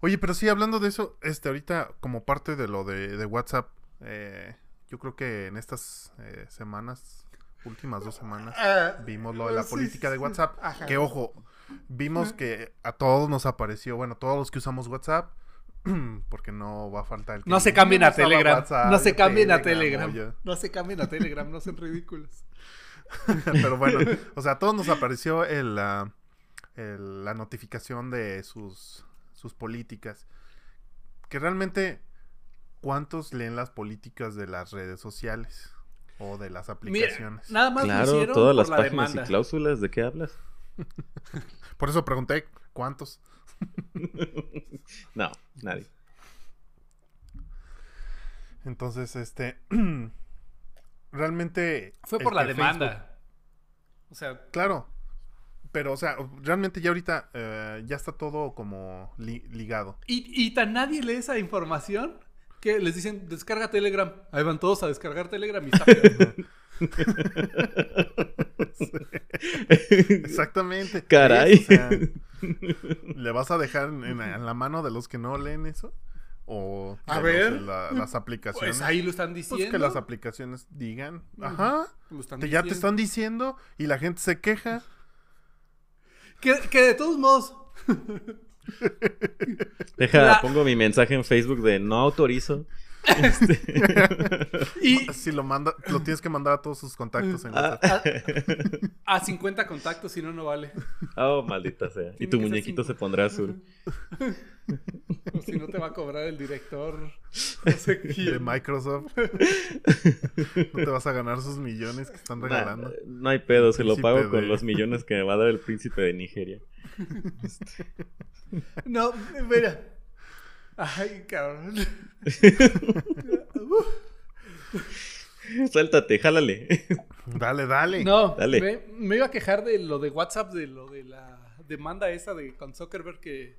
Oye, pero sí, hablando de eso, este, ahorita, como parte de lo de, de WhatsApp, eh, yo creo que en estas eh, semanas, últimas dos semanas, vimos lo de la Sí, política de. WhatsApp. Ajá. Que ojo, vimos que a todos nos apareció, bueno, todos los que usamos WhatsApp, porque no va a faltar el que No se diga, cambien "Yo a Telegram. No se cambien a Telegram". No se cambien a Telegram, no sean ridículos. Pero bueno, o sea, a todos nos apareció el, el- la notificación de sus, sus políticas. Que realmente, ¿cuántos leen las políticas de las redes sociales? O de las Mira, aplicaciones. nada más Claro, hicieron todas por las la páginas demanda. y cláusulas, ¿de qué hablas? Por eso pregunté, ¿cuántos? No, nadie. Entonces, este... realmente... Fue por la que demanda. O sea, claro. Pero, o sea, realmente ya ahorita eh, ya está todo como li- ligado. y, y tan nadie lee esa información que les dicen, descarga Telegram. Ahí van todos a descargar Telegram y está peor. Exactamente. Caray. ¿Ves? O sea, ¿Le vas a dejar en, en la mano de los que no leen eso? O A de ver. los- la- las aplicaciones. Pues ahí lo están diciendo. Pues que las aplicaciones digan. Ajá. Lo están Te- ya te están diciendo y la gente se queja. Que, que de todos modos. Deja, La- pongo mi mensaje en Facebook de no autorizo. Y Si lo manda, lo tienes que mandar a todos sus contactos en Ah. WhatsApp. a, a 50 contactos, si no, no vale. Oh, maldita sea. Y tu muñequito se pondrá azul. O si no, te va a cobrar el director. No sé de. Microsoft. no te vas a ganar sus millones que están regalando. Nah, no hay pedo, se lo pago de- con los millones que me va a dar el príncipe de Nigeria. No, mira. Ay, cabrón. Suéltate, jálale. Dale, dale. No, Dale. Me, me iba a quejar de lo de WhatsApp, de lo de la demanda esa de con Zuckerberg que,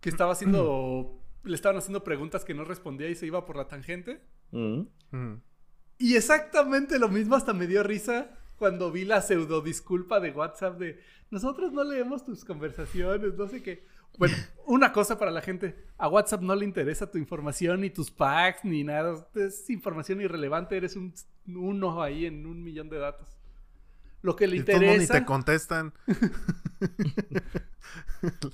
que estaba haciendo. le estaban haciendo preguntas que no respondía y se iba por la tangente. Mm. Mm. Y exactamente lo mismo hasta me dio risa cuando vi la pseudo disculpa de WhatsApp de nosotros no leemos tus conversaciones, no sé qué. Bueno, una cosa para la gente, a WhatsApp no le interesa tu información, ni tus packs, ni nada. Es información irrelevante, eres un uno ahí en un millón de datos. Lo que le Y todos ni interesa... te contestan.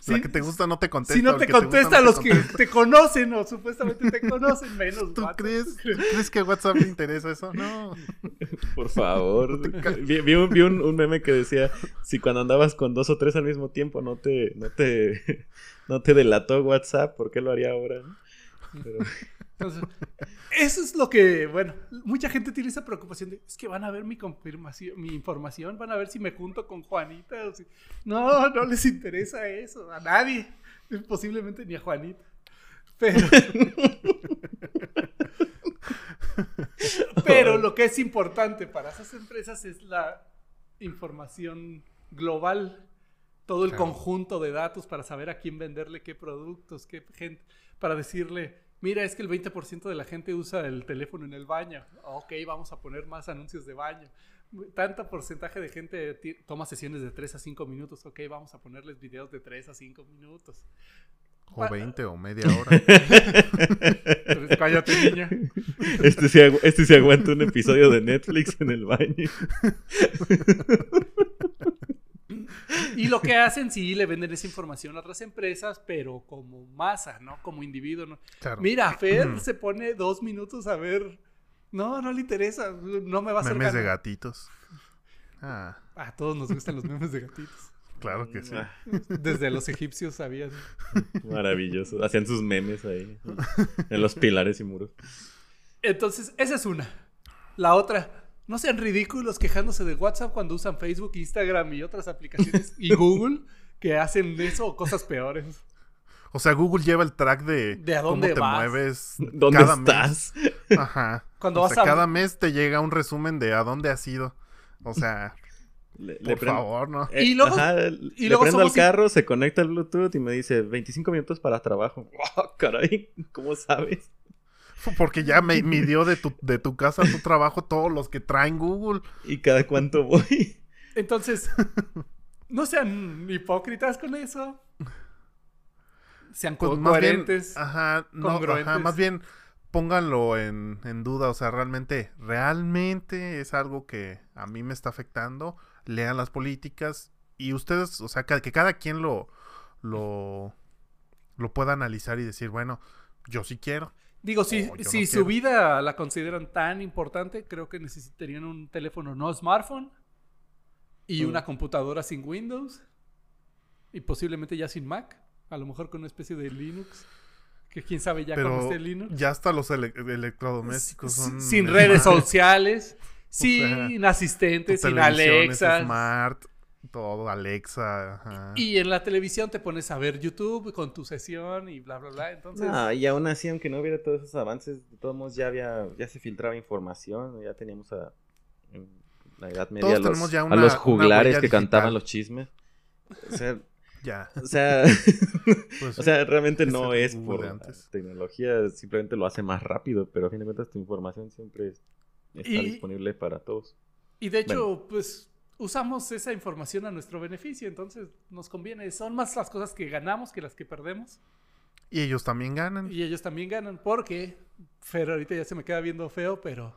Sí, la que te gusta no te contesta. Si no te que gusta contesta no los que te conocen o supuestamente te conocen menos. ¿Tú WhatsApp. crees, ¿Tú crees que a WhatsApp le interesa eso? No. Por favor. vi vi un, vi un- un meme que decía, si cuando andabas con dos o tres al mismo tiempo no te, no te, no te delató WhatsApp, ¿por qué lo haría ahora? Pero- Entonces, eso es lo que, bueno, mucha gente tiene esa preocupación de, es que van a ver mi confirmación, mi información, van a ver si me junto con Juanita. o si-". No, no les interesa eso, a nadie, posiblemente ni a Juanita. Pero, pero lo que es importante para esas empresas es la información global, todo el Claro. conjunto de datos para saber a quién venderle qué productos, qué gente, para decirle, mira, es que el 20% de la gente usa el teléfono en el baño. Ok, vamos a poner más anuncios de baño. Tanto porcentaje de gente toma sesiones de 3 a 5 minutos. Ok, vamos a ponerles videos de 3 a 5 minutos. O 20 o media hora. Cállate, niña. Este sí, agu- este sí aguanta un episodio de Netflix en el baño. Y lo que hacen, sí, le venden esa información a otras empresas, pero como masa, ¿no? Como individuo, ¿no? Claro. Mira, Fer se pone dos minutos a ver. No, no le interesa. No me va a hacer Memes de gatitos. Ah, A todos nos gustan los memes de gatitos. Claro que sí. Ah, Desde los egipcios sabían. Maravilloso. Hacían sus memes ahí. En los pilares y muros. Entonces, esa es una. La otra, no sean ridículos quejándose de WhatsApp cuando usan Facebook, Instagram y otras aplicaciones y Google que hacen eso o cosas peores. O sea, Google lleva el track de, De a dónde cómo te vas. mueves ¿Dónde cada estás? mes. Ajá. Cuando o vas sea, a- cada mes te llega un resumen de a dónde has ido. O sea, Le, le por prendo- favor, ¿no? Eh, Y luego- ajá, y le luego prendo al somos- carro, se conecta al Bluetooth y me dice 25 minutos para trabajo. ¡Wow, caray! ¿Cómo sabes? Porque ya me midió de tu, de tu casa a tu trabajo todos los que traen Google. ¿Y cada cuánto voy? Entonces, no sean hipócritas con eso. Sean co- Pues más bien, coherentes. ajá, no, ajá, más bien pónganlo en, en duda. O sea, realmente, realmente es algo que a mí me está afectando. Lean las políticas y ustedes, o sea, que, que cada quien lo, lo, lo pueda analizar y decir, bueno, yo sí quiero. Digo, si, si no su vida la consideran tan importante, creo que necesitarían un teléfono no smartphone y Mm. una computadora sin Windows y posiblemente ya sin Mac, a lo mejor con una especie de Linux, que quién sabe ya Pero esté Linux. ya hasta los ele- electrodomésticos S- son sin redes sociales, sin Tu asistentes, sin Alexa. smart, todo Alexa. ajá. Y en la televisión te pones a ver YouTube con tu sesión y bla, bla, bla. Entonces, No, y aún así, aunque no hubiera todos esos avances, de todos modos ya había, ya se filtraba información, ya teníamos a en la Edad Media Todos a los, tenemos ya a una- los una juglares que cantaban los chismes. O sea, Ya. o sea, pues o sea, realmente no es por la tecnología, simplemente lo hace más rápido, pero a fin de cuentas tu información siempre es- está Y- disponible para todos. Y de hecho, pues usamos esa información a nuestro beneficio, entonces nos conviene. Son más las cosas que ganamos que las que perdemos. Y ellos también ganan. Y ellos también ganan porque Fer ahorita ya se me queda viendo feo, pero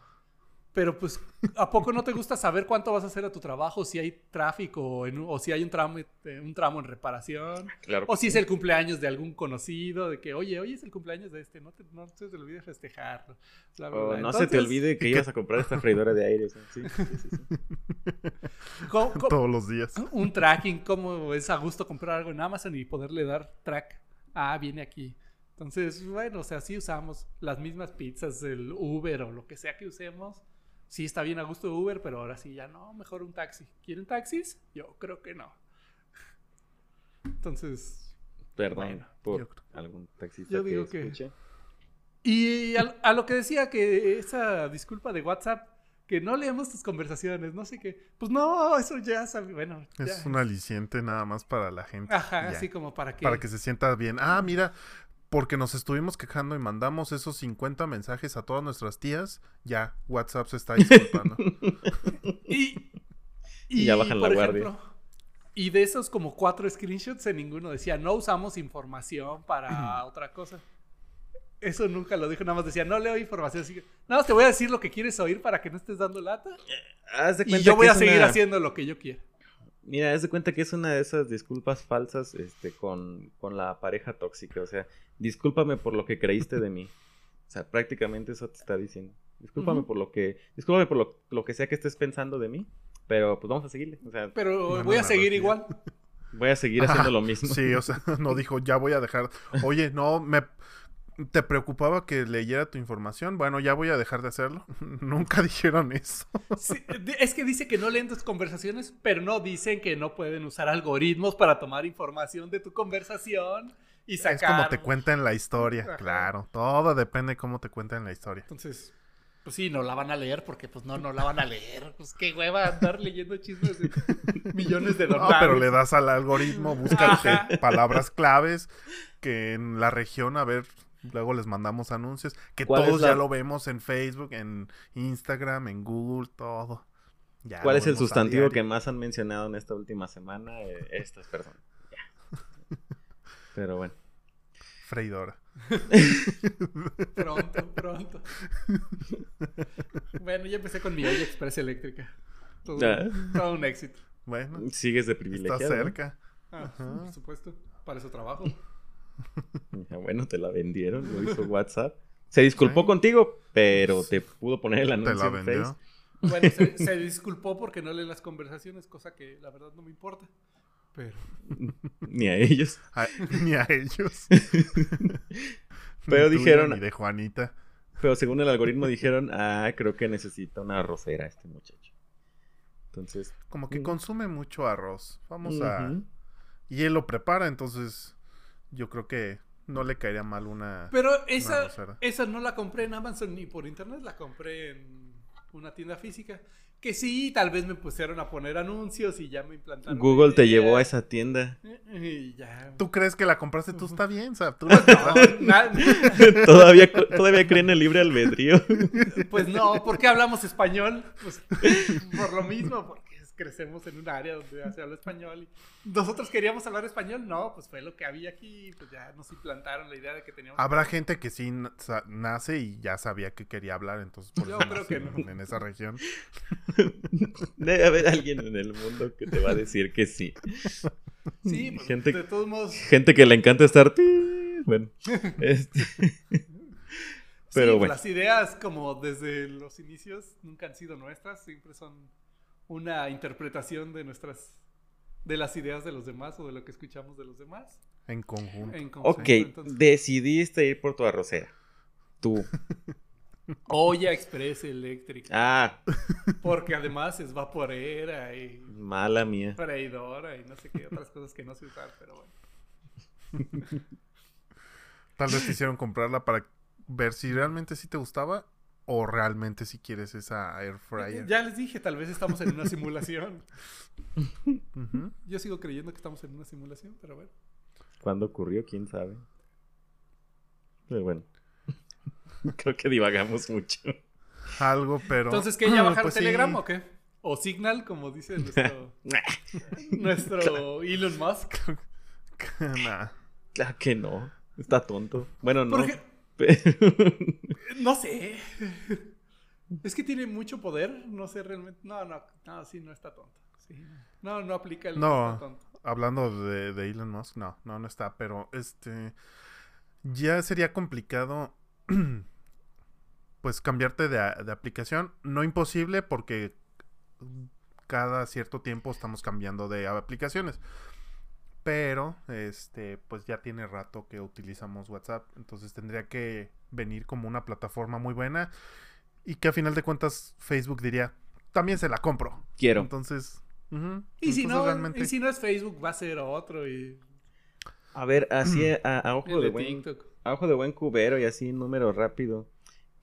pero pues a poco no te gusta saber cuánto vas a hacer a tu trabajo, si hay tráfico o, en- o si hay un tramo eh, un tramo en reparación. Claro. O si es el cumpleaños de algún conocido, de que, oye, hoy es el cumpleaños de este, no, te, no se te olvide bla, bla, O bla. Oh, no se te olvide que ibas a comprar esta freidora de aire. sí, sí, sí, sí. ¿cómo- cómo- Todos los días. un tracking, como es a gusto comprar algo en Amazon y poderle dar track. Ah, viene aquí. Entonces, bueno, o sea, sí usamos las mismas pizzas, el Uber o lo que sea que usemos. Sí está bien a gusto Uber, pero ahora sí ya no, mejor un taxi. ¿Quieren taxis? Yo creo que no. Entonces, Perdón Bueno, por yo creo- algún taxista Yo que digo que- escuche. Y a, a lo que decía que esa disculpa de WhatsApp, que no leemos tus conversaciones, no sé qué. Pues no, eso ya sabe, bueno. ya. Es un aliciente nada más para la gente. Ajá, Ya. así como para que... Para que se sienta bien. Ah, mira, porque nos estuvimos quejando y mandamos esos 50 mensajes a todas nuestras tías, ya WhatsApp se está disculpando. Y, Y ya bajan la guardia. y de esos como cuatro screenshots, en ninguno decía, no usamos información para otra cosa. Eso nunca lo dijo, nada más decía, no leo información. Así que, nada más te voy a decir lo que quieres oír para que no estés dando lata. Haz de Y yo voy a seguir una- haciendo lo que yo quiera. Mira, haz de cuenta que es una de esas disculpas falsas este, con, con la pareja tóxica. O sea, discúlpame por lo que creíste de mí. O sea, prácticamente eso te está diciendo. Discúlpame por lo que. Discúlpame por lo, lo que sea que estés pensando de mí. Pero pues vamos a seguirle. O sea, Pero voy a seguir igual. voy a seguir haciendo lo mismo. Sí, o sea, no dijo, ya voy a dejar. Oye, no, me. ¿Te preocupaba que leyera tu información? Bueno, ya voy a dejar de hacerlo. Nunca dijeron eso. Sí, de- es que dice que no leen tus conversaciones, pero no dicen que no pueden usar algoritmos para tomar información de tu conversación y sacar. Es como te cuentan la historia, Ajá. claro. Todo depende de cómo te cuentan la historia. Entonces, pues sí, no la van a leer porque pues no, no la van a leer. Pues qué hueva andar leyendo chismes de millones de No, dólares. pero le das al algoritmo, búscate Ajá. palabras claves que en la región, a ver, luego les mandamos anuncios, que ¿Cuál es todos la- ya lo vemos en Facebook, en Instagram, en Google, todo. Ya ¿Cuál es el sustantivo que más han mencionado en esta última semana? Eh, estas personas. Ya. Pero bueno. Freidora. Pronto, pronto. bueno, ya empecé con mi olla express eléctrica. Todo, todo un éxito. Bueno, Sigues de está privilegiado. ¿no? cerca. Ah, Ajá. por supuesto. Para eso trabajo. Ah, bueno, te la vendieron, lo hizo WhatsApp. Se disculpó Sí. contigo, pero te pudo poner el Te anuncio la en vendió. Face. Bueno, se, se disculpó porque no lee las conversaciones, cosa que la verdad no me importa. Pero Ni a ellos. A- ni a ellos. Pero Ni dijeron- Ni de Juanita. Pero según el algoritmo dijeron, ah, creo que necesita una arrocera este muchacho. Entonces, Como que Mm. consume mucho arroz. Vamos a. Y él lo prepara, entonces yo creo que no le caería mal una. Pero esa, esa no la compré en Amazon ni por internet, la compré en una tienda física. Que sí, tal vez me pusieron a poner anuncios y ya me implantaron. la Google te llevó a esa tienda. Y ya. ¿Tú crees que la compraste? Tú está bien, o sea, tú la No, todavía, todavía creen en el libre albedrío. pues no, ¿por qué hablamos español? Pues por lo mismo, porque crecemos en un área donde se habla español. Y nosotros queríamos hablar español, no, pues fue lo que había aquí, pues ya nos implantaron la idea de que teníamos. Habrá gente que sí nace y ya sabía que quería hablar, entonces por Yo eso creo que nació no. en esa región. Debe haber alguien en el mundo que te va a decir que sí. Sí, pues, Gente- de todos modos. Gente que le encanta estar. Bueno, este, Pero sí, bueno. Las ideas, como desde los inicios, nunca han sido nuestras, siempre son una interpretación de nuestras. de las ideas de los demás o de lo que escuchamos de los demás. En conjunto. En ok, entonces, decidiste ir por tu arrocera. Tú. olla express eléctrica. Ah, Porque además es vaporera y mala mía. freidora y no sé qué otras cosas que no sé usar, pero bueno. Tal vez te hicieron comprarla para ver si realmente sí te gustaba o realmente si quieres esa air fryer. Ya les dije, tal vez estamos en una simulación. Yo sigo creyendo que estamos en una simulación, pero bueno. ¿Cuándo ocurrió? ¿Quién sabe? Pero bueno. Creo que divagamos mucho. Algo, pero. Entonces, ¿qué? ¿Ya bajar Pues sí. Telegram o qué? O Signal, como dice nuestro, nuestro Elon Musk. Nah. Claro que no. Está tonto. Bueno, no. Porque- pero- No sé. Es que tiene mucho poder. No sé realmente. No, no, no, sí, no está tonto. Sí. No, no aplica el No. tonto. Hablando de, de Elon Musk, no, no, no está, pero este ya sería complicado pues cambiarte de, de aplicación. No imposible porque cada cierto tiempo estamos cambiando de aplicaciones. Pero este pues ya tiene rato que utilizamos WhatsApp, entonces tendría que venir como una plataforma muy buena y que a final de cuentas Facebook diría, también se la compro. Quiero. Entonces, ujú, Y si, entonces no, realmente- y si no es Facebook, va a ser otro. Y A ver, así a, a ojo el de de buen TikTok. a ojo de buen cubero y así número rápido.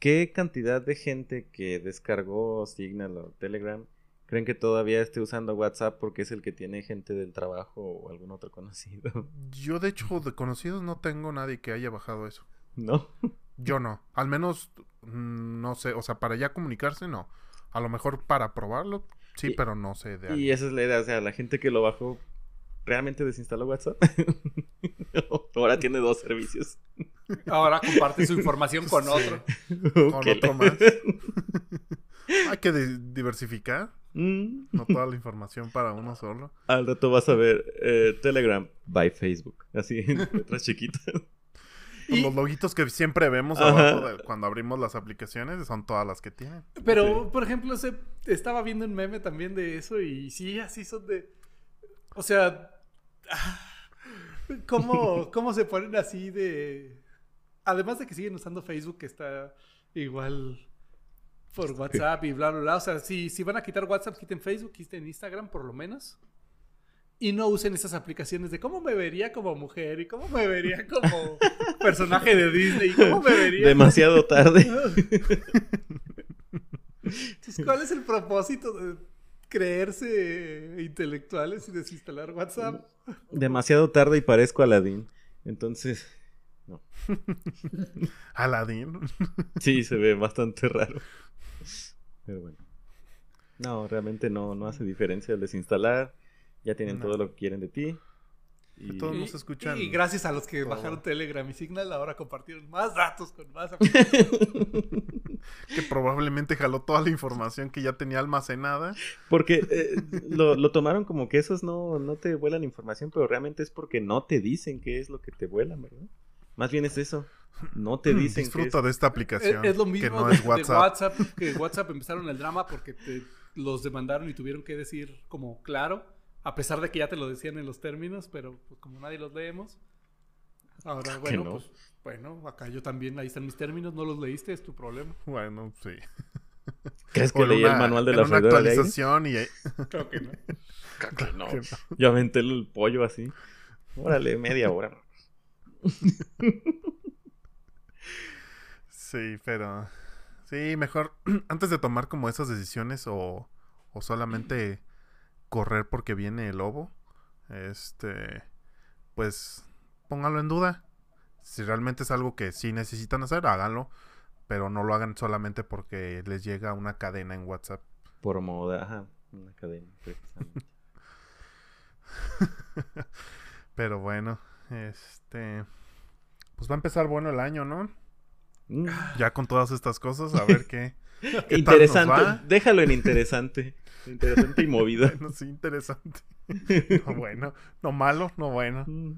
¿Qué cantidad de gente que descargó Signal o Telegram creen que todavía esté usando WhatsApp porque es el que tiene gente del trabajo o algún otro conocido? Yo, de hecho, de conocidos no tengo nadie que haya bajado eso. ¿No? Yo no. Al menos, mm, no sé. O sea, para ya comunicarse, no. A lo mejor para probarlo, sí, Y- pero no sé de Y alguien. esa es la idea, o sea, la gente que lo bajó realmente desinstaló WhatsApp. Ahora tiene dos servicios. Ahora comparte su información con otro. Con otro más. Hay que di- diversificar. Mm. No toda la información para uno solo. Al rato vas a ver eh, Telegram by Facebook. Así, en letras chiquitas. Pues Y- los loguitos que siempre vemos abajo de- cuando abrimos las aplicaciones son todas las que tienen. Pero, por ejemplo, se, estaba viendo un meme también de eso y sí, así son de... O sea, ¿cómo, cómo se ponen así de... Además de que siguen usando Facebook, que está igual por WhatsApp y bla, bla, bla. O sea, si, si van a quitar WhatsApp, quiten Facebook, quiten Instagram por lo menos. Y no usen esas aplicaciones de cómo me vería como mujer y cómo me vería como personaje de Disney y cómo me vería... Demasiado tarde. Entonces, ¿cuál es el propósito de creerse intelectuales y desinstalar WhatsApp? Demasiado tarde y parezco Aladín. Entonces, Aladdin. sí, se ve bastante raro. Pero bueno. No, realmente no, no hace diferencia el desinstalar. Ya tienen No. todo lo que quieren de ti. Y... Todos nos escuchan y gracias a los que todo. bajaron Telegram y Signal, ahora compartieron más datos con más que probablemente jaló toda la información que ya tenía almacenada. Porque eh, lo, lo tomaron como que esos no, no te vuelan información, pero realmente es porque no te dicen qué es lo que te vuelan, ¿verdad? Más bien es eso. No te dicen qué es. Disfruta de esta Es, aplicación. es lo que mismo no de, es de WhatsApp. Que WhatsApp empezaron el drama porque te- los demandaron y tuvieron que decir como claro, a pesar de que ya te lo decían en los términos, pero pues, como nadie los leemos. Ahora, que bueno, no. pues bueno, acá yo también, ahí están mis términos, no los leíste, es tu problema. Bueno, sí. ¿Crees que en leí una- el manual de en la una freidora de actualización y Creo que no. Que no. que no. Yo aventé el pollo así. Órale, media hora. Sí, pero sí, mejor antes de tomar como esas decisiones o, o solamente correr porque viene el lobo, este, pues pónganlo en duda. Si realmente es algo que sí necesitan hacer, háganlo, pero no lo hagan solamente porque les llega una cadena en WhatsApp. Por moda, ajá. Una cadena, precisamente. Pero bueno, este, pues va a empezar bueno el año, ¿no? Ya con todas estas cosas, a ver qué. qué tal nos Interesante. va. Déjalo en interesante. Interesante y movido. Bueno, sí, interesante. No bueno, no malo, no bueno. Mm.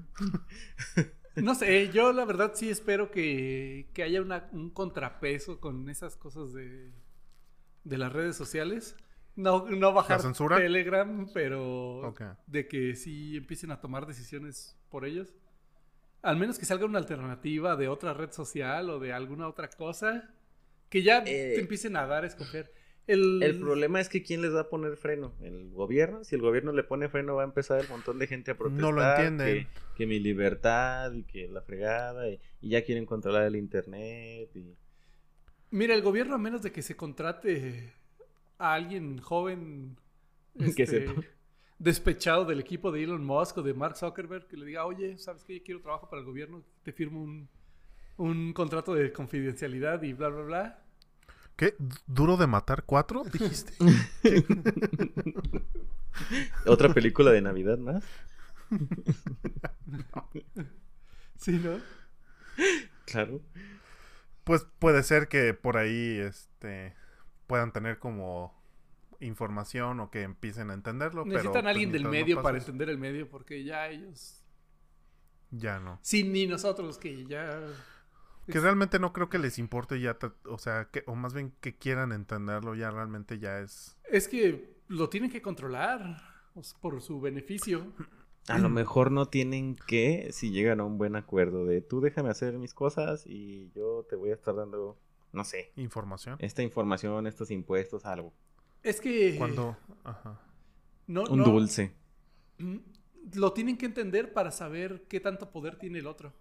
No sé, yo la verdad sí espero que, que haya una- un contrapeso con esas cosas de, de las redes sociales. No, no bajar ¿La censura? Telegram, pero de que sí empiecen a tomar decisiones por ellos. Al menos que salga una alternativa de otra red social o de alguna otra cosa. Que ya Eh, te empiecen a dar a escoger. El, El problema es que ¿quién les va a poner freno? ¿El gobierno? Si el gobierno le pone freno va a empezar el montón de gente a protestar. No lo entienden. Que, que mi libertad y que la fregada y, y ya quieren controlar el internet y... Mira, el gobierno, a menos de que se contrate a alguien joven Que este, sepa. Despechado del equipo de Elon Musk o de Mark Zuckerberg, que le diga, oye, ¿sabes qué? Yo quiero trabajo para el gobierno, te firmo un, un contrato de confidencialidad y bla, bla, bla. ¿Qué? ¿Duro de matar cuatro? Dijiste. Otra película de Navidad más. Sí, ¿no? Claro. Pues puede ser que por ahí este puedan tener como información o que empiecen a entenderlo. Necesitan pero, a alguien pues, del no medio para entender el medio, porque ya ellos. Ya no. Sin ni nosotros, que ya. Que realmente no creo que les importe ya, o sea, que, o más bien que quieran entenderlo, ya realmente ya es... Es que lo tienen que controlar sea, por su beneficio. A lo mejor no tienen que, si llegan a un buen acuerdo de tú déjame hacer mis cosas y yo te voy a estar dando, no sé, Información. esta información, estos impuestos, algo. Es que. Cuando... Ajá. no, Un no- dulce. Mm, Lo tienen que entender para saber qué tanto poder tiene el otro.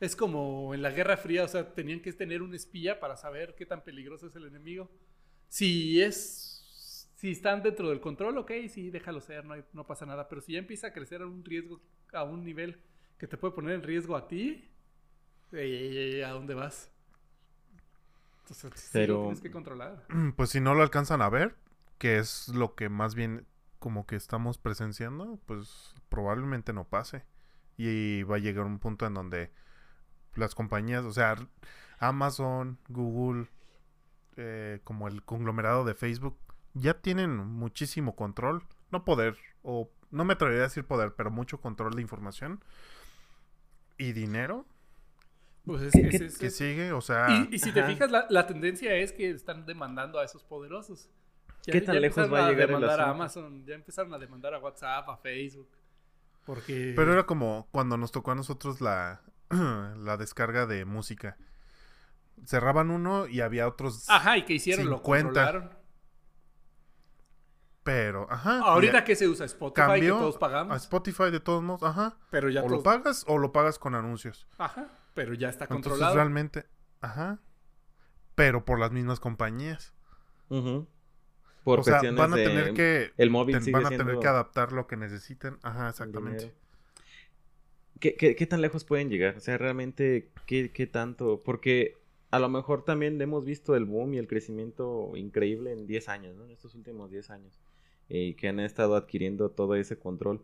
Es como en la Guerra Fría, o sea, tenían que tener un espía para saber qué tan peligroso es el enemigo. Si es. Si están dentro del control, ok, sí, déjalo ser, no, hay- no pasa nada. Pero si ya empieza a crecer a un riesgo, a un nivel que te puede poner en riesgo a ti, ey, ey, ey, ¿a dónde vas? Entonces, sí Pero- lo tienes que controlar. Pues si no lo alcanzan a ver, que es lo que más bien como que estamos presenciando, pues probablemente no pase. Y va a llegar un punto en donde las compañías, o sea, Amazon, Google, eh, como el conglomerado de Facebook, ya tienen muchísimo control, no poder, o no me atrevería a decir poder, pero mucho control de información y dinero Pues es, ¿Qué- es- qué- es- que sigue, o sea, Y, y si te Ajá. fijas, la, la tendencia es que están demandando a esos poderosos. Ya- ¿Qué tan ya lejos va a llegar el demandar a asunto? Amazon, ya empezaron a demandar a WhatsApp, a Facebook. Porque... Pero era como cuando nos tocó a nosotros la, la descarga de música. Cerraban uno y había otros. Ajá, ¿y qué hicieron? Lo 50. controlaron. Pero, ajá. Ahorita que se usa Spotify, que cambió todos a pagamos. Spotify de todos modos, ajá. Pero ya o todos... lo pagas o lo pagas con anuncios. Ajá, pero ya está Entonces controlado. realmente, ajá. Pero por las mismas compañías. Ujú. Por o sea, cuestiones van a de- tener que. El móvil ten- sigue van a tener siendo que adaptar lo que necesiten. Ajá, exactamente. ¿Qué, qué, qué tan lejos pueden llegar? O sea, realmente, ¿qué, qué tanto? Porque a lo mejor también hemos visto el boom y el crecimiento increíble en 10 años, ¿no? En estos últimos 10 años. eh, que han estado adquiriendo todo ese control.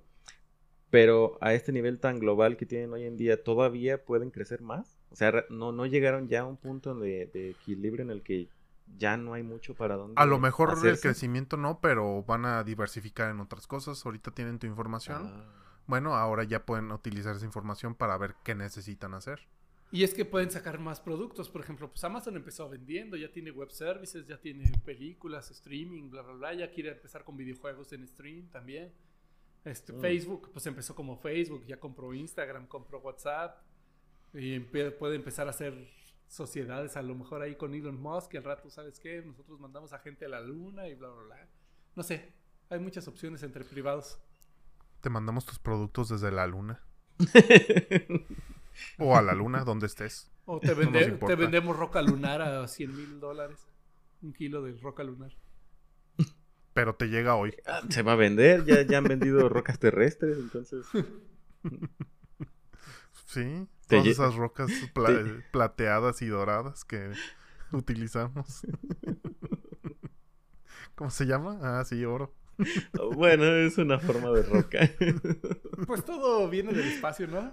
Pero a este nivel tan global que tienen hoy en día, ¿todavía pueden crecer más? O sea, no, no llegaron ya a un punto de, de equilibrio en el que ya no hay mucho para dónde A lo mejor el crecimiento no, pero van a diversificar en otras cosas. Ahorita tienen tu información. Ah. Bueno, ahora ya pueden utilizar esa información para ver qué necesitan hacer. Y es que pueden sacar más productos. Por ejemplo, pues Amazon empezó vendiendo, ya tiene web services, ya tiene películas, streaming, bla, bla, bla. Ya quiere empezar con videojuegos en stream también. Este, Mm. Facebook, pues empezó como Facebook, ya compró Instagram, compró WhatsApp. Y puede empezar a hacer sociedades, a lo mejor ahí con Elon Musk. Y al rato, ¿sabes qué? Nosotros mandamos a gente a la luna y bla, bla, bla. No sé, hay muchas opciones entre privados. Te mandamos tus productos desde la luna. O a la luna, donde estés. O te, vende- vendemos roca lunar a 100 mil dólares. Un kilo de roca lunar. Pero te llega hoy. Ah, Se va a vender, ya, ya han vendido rocas terrestres, entonces. Sí. Todas lle- esas rocas pla- plateadas y doradas que utilizamos. ¿Cómo se llama? Ah, sí, oro. Bueno, es una forma de roca. Pues todo viene del espacio, ¿no?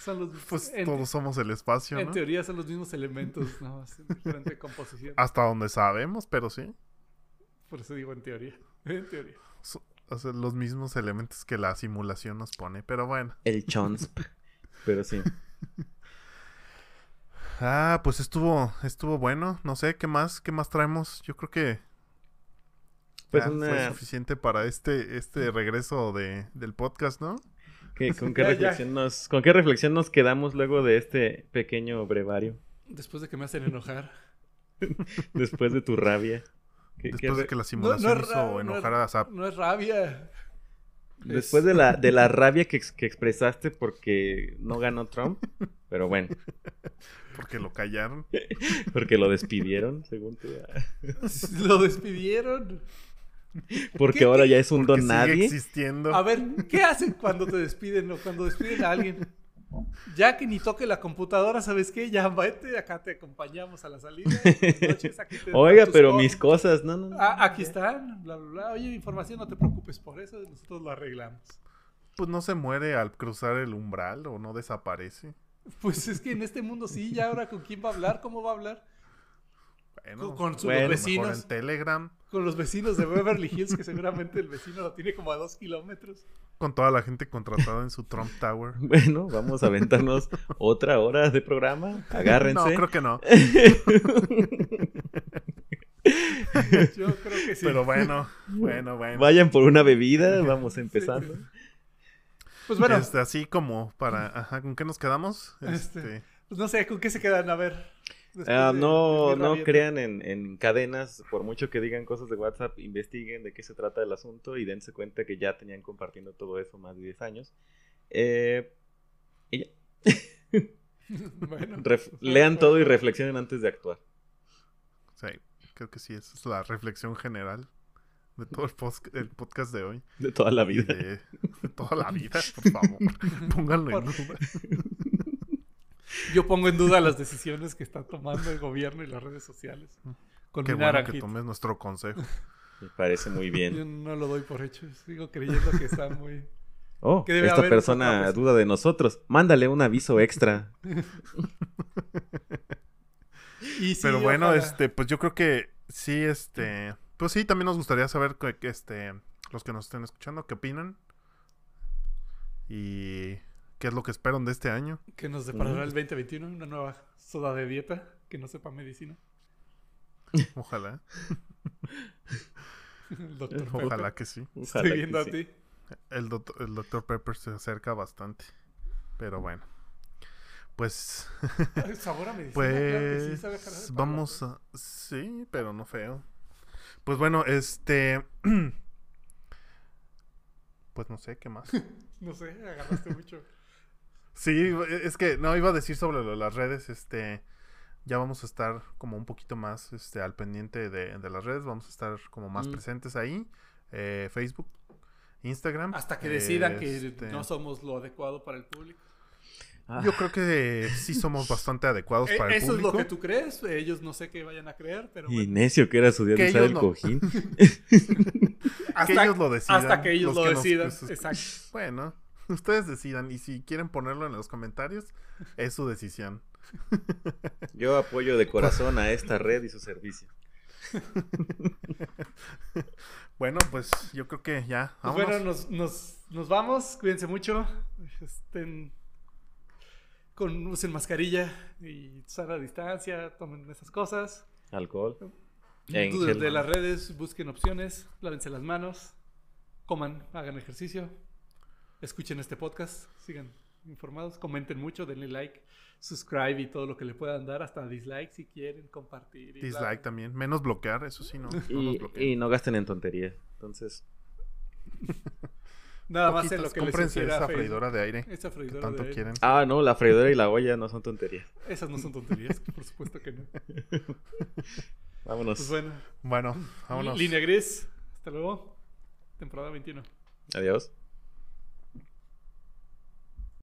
Son los, Pues en, todos somos el espacio, en ¿no? teoría son los mismos elementos, ¿no? Es diferente composición. Hasta donde sabemos, pero sí. Por eso digo en teoría. En teoría. So- o sea, los mismos elementos que la simulación nos pone. Pero bueno. El chonsp. Pero sí. Ah, pues estuvo, estuvo bueno. No sé, ¿qué más? ¿Qué más traemos? Yo creo que Pues ya una- fue suficiente para este, este regreso de, del podcast, ¿no? ¿Qué- con, qué Ya, ya. reflexión nos, ¿Con qué reflexión nos quedamos luego de este pequeño brevario? Después de que me hacen enojar. Después de tu rabia. ¿Qué- qué Después de que la simulación no hizo enojar a Zap. No es rabia. Después de la, de la rabia que, que expresaste porque no ganó Trump. Pero bueno, Porque lo callaron. porque lo despidieron, según tú. Lo despidieron. Porque ¿Qué- ahora ya es un Porque don sigue nadie. existiendo. A ver, ¿qué hacen cuando te despiden o cuando despiden a alguien? Ya que ni toque la computadora, ¿sabes qué? Ya vete, acá te acompañamos a la salida. Noches, Oiga, pero cosas. mis cosas, no, no. no. Ah, aquí están, bla, bla, bla. Oye, información, no te preocupes por eso, nosotros lo arreglamos. Pues no se muere al cruzar el umbral o no desaparece. Pues es que en este mundo sí, ya ahora con quién va a hablar, cómo va a hablar. Bueno, Con, sus bueno, mejor vecinos. en Telegram, Con los vecinos de Beverly Hills, que seguramente el vecino lo tiene como a dos kilómetros. con toda la gente contratada en su Trump Tower. Bueno, vamos a aventarnos otra hora de programa. Agárrense. No, creo que no. Yo creo que sí. Pero bueno, bueno, bueno. Vayan por una bebida, vamos empezando. Pues bueno, Este, así como para... Ajá, ¿con qué nos quedamos? Este, Este, pues no sé, ¿con qué se quedan? A ver. Ah, no no crean en, en cadenas, por mucho que digan cosas de WhatsApp, investiguen de qué se trata el asunto y dense cuenta que ya tenían compartiendo todo eso más de 10 años. Eh, y ya. Bueno, Ref- pues, lean todo y reflexionen antes de actuar. sí, creo que sí, esa es la reflexión general de todo el, podcast de hoy. De toda la vida. de, de toda la vida, por favor. Pónganlo en duda. Yo pongo en duda las decisiones que está tomando el gobierno y las redes sociales. Con Qué mi bueno que tomes nuestro consejo. Me parece muy Yo bien. no lo doy por hecho. Sigo creyendo que está muy. Oh, esta haber persona persona. duda de nosotros. Mándale un aviso extra. Y sí, Pero bueno, ojalá. este, pues yo creo que sí, este, pues sí, también nos gustaría saber que, que, este, los que nos estén escuchando, qué opinan y qué es lo que esperan de este año. Que nos deparará Mm. el 2021 una nueva soda de dieta que no sepa medicina. Ojalá, El doctor ojalá que sí. Ojalá Estoy que viendo a sí. ti. El, doc- el Dr. Pepper se acerca bastante, pero bueno, pues, Sabor a medicina. claro que sí, sabe pues vamos pues. a, sí, pero no feo. Pues bueno, este, pues no sé qué más. No sé, agarraste mucho. Sí, es que no iba a decir sobre lo de las redes, este ya vamos a estar como un poquito más este al pendiente de, de las redes, vamos a estar como más Mm. presentes ahí, eh, Facebook, Instagram. Hasta que decidan que este, no somos lo adecuado para el público. Ah, Yo creo que sí somos bastante adecuados Eh, para el Eso es público. lo que tú crees. Ellos no sé qué vayan a creer, pero Y bueno. necio que era su día de usar el no. cojín. que ellos lo decidan. Hasta que ellos los lo que nos- decidan. Exacto. Bueno, ustedes decidan y si quieren ponerlo en los comentarios, es su decisión. Yo apoyo de corazón a esta red y su servicio. Bueno, pues yo creo que ya. Pues bueno, nos, nos, nos vamos. Cuídense mucho. Estén con usen mascarilla y sana distancia. Tomen esas cosas. Alcohol. En Duden gel. de las redes, busquen opciones, lávense las manos, coman, hagan ejercicio, escuchen este podcast, sigan informados, comenten mucho, denle like, subscribe y todo lo que le puedan dar, hasta dislike si quieren, compartir. y Dislike bla. también. Menos bloquear, eso sí, no. no nos Y, bloqueen. y no gasten en tonterías. Entonces, Nada más en lo que les cómprense esa Facebook. freidora de aire Esa que freidora tanto de aire. quieren. ah, no, la freidora y la olla no son tonterías. Esas no son tonterías, por supuesto que no. Vámonos. Pues bueno, Bueno, vámonos. línea gris, hasta luego, temporada 21. Adiós.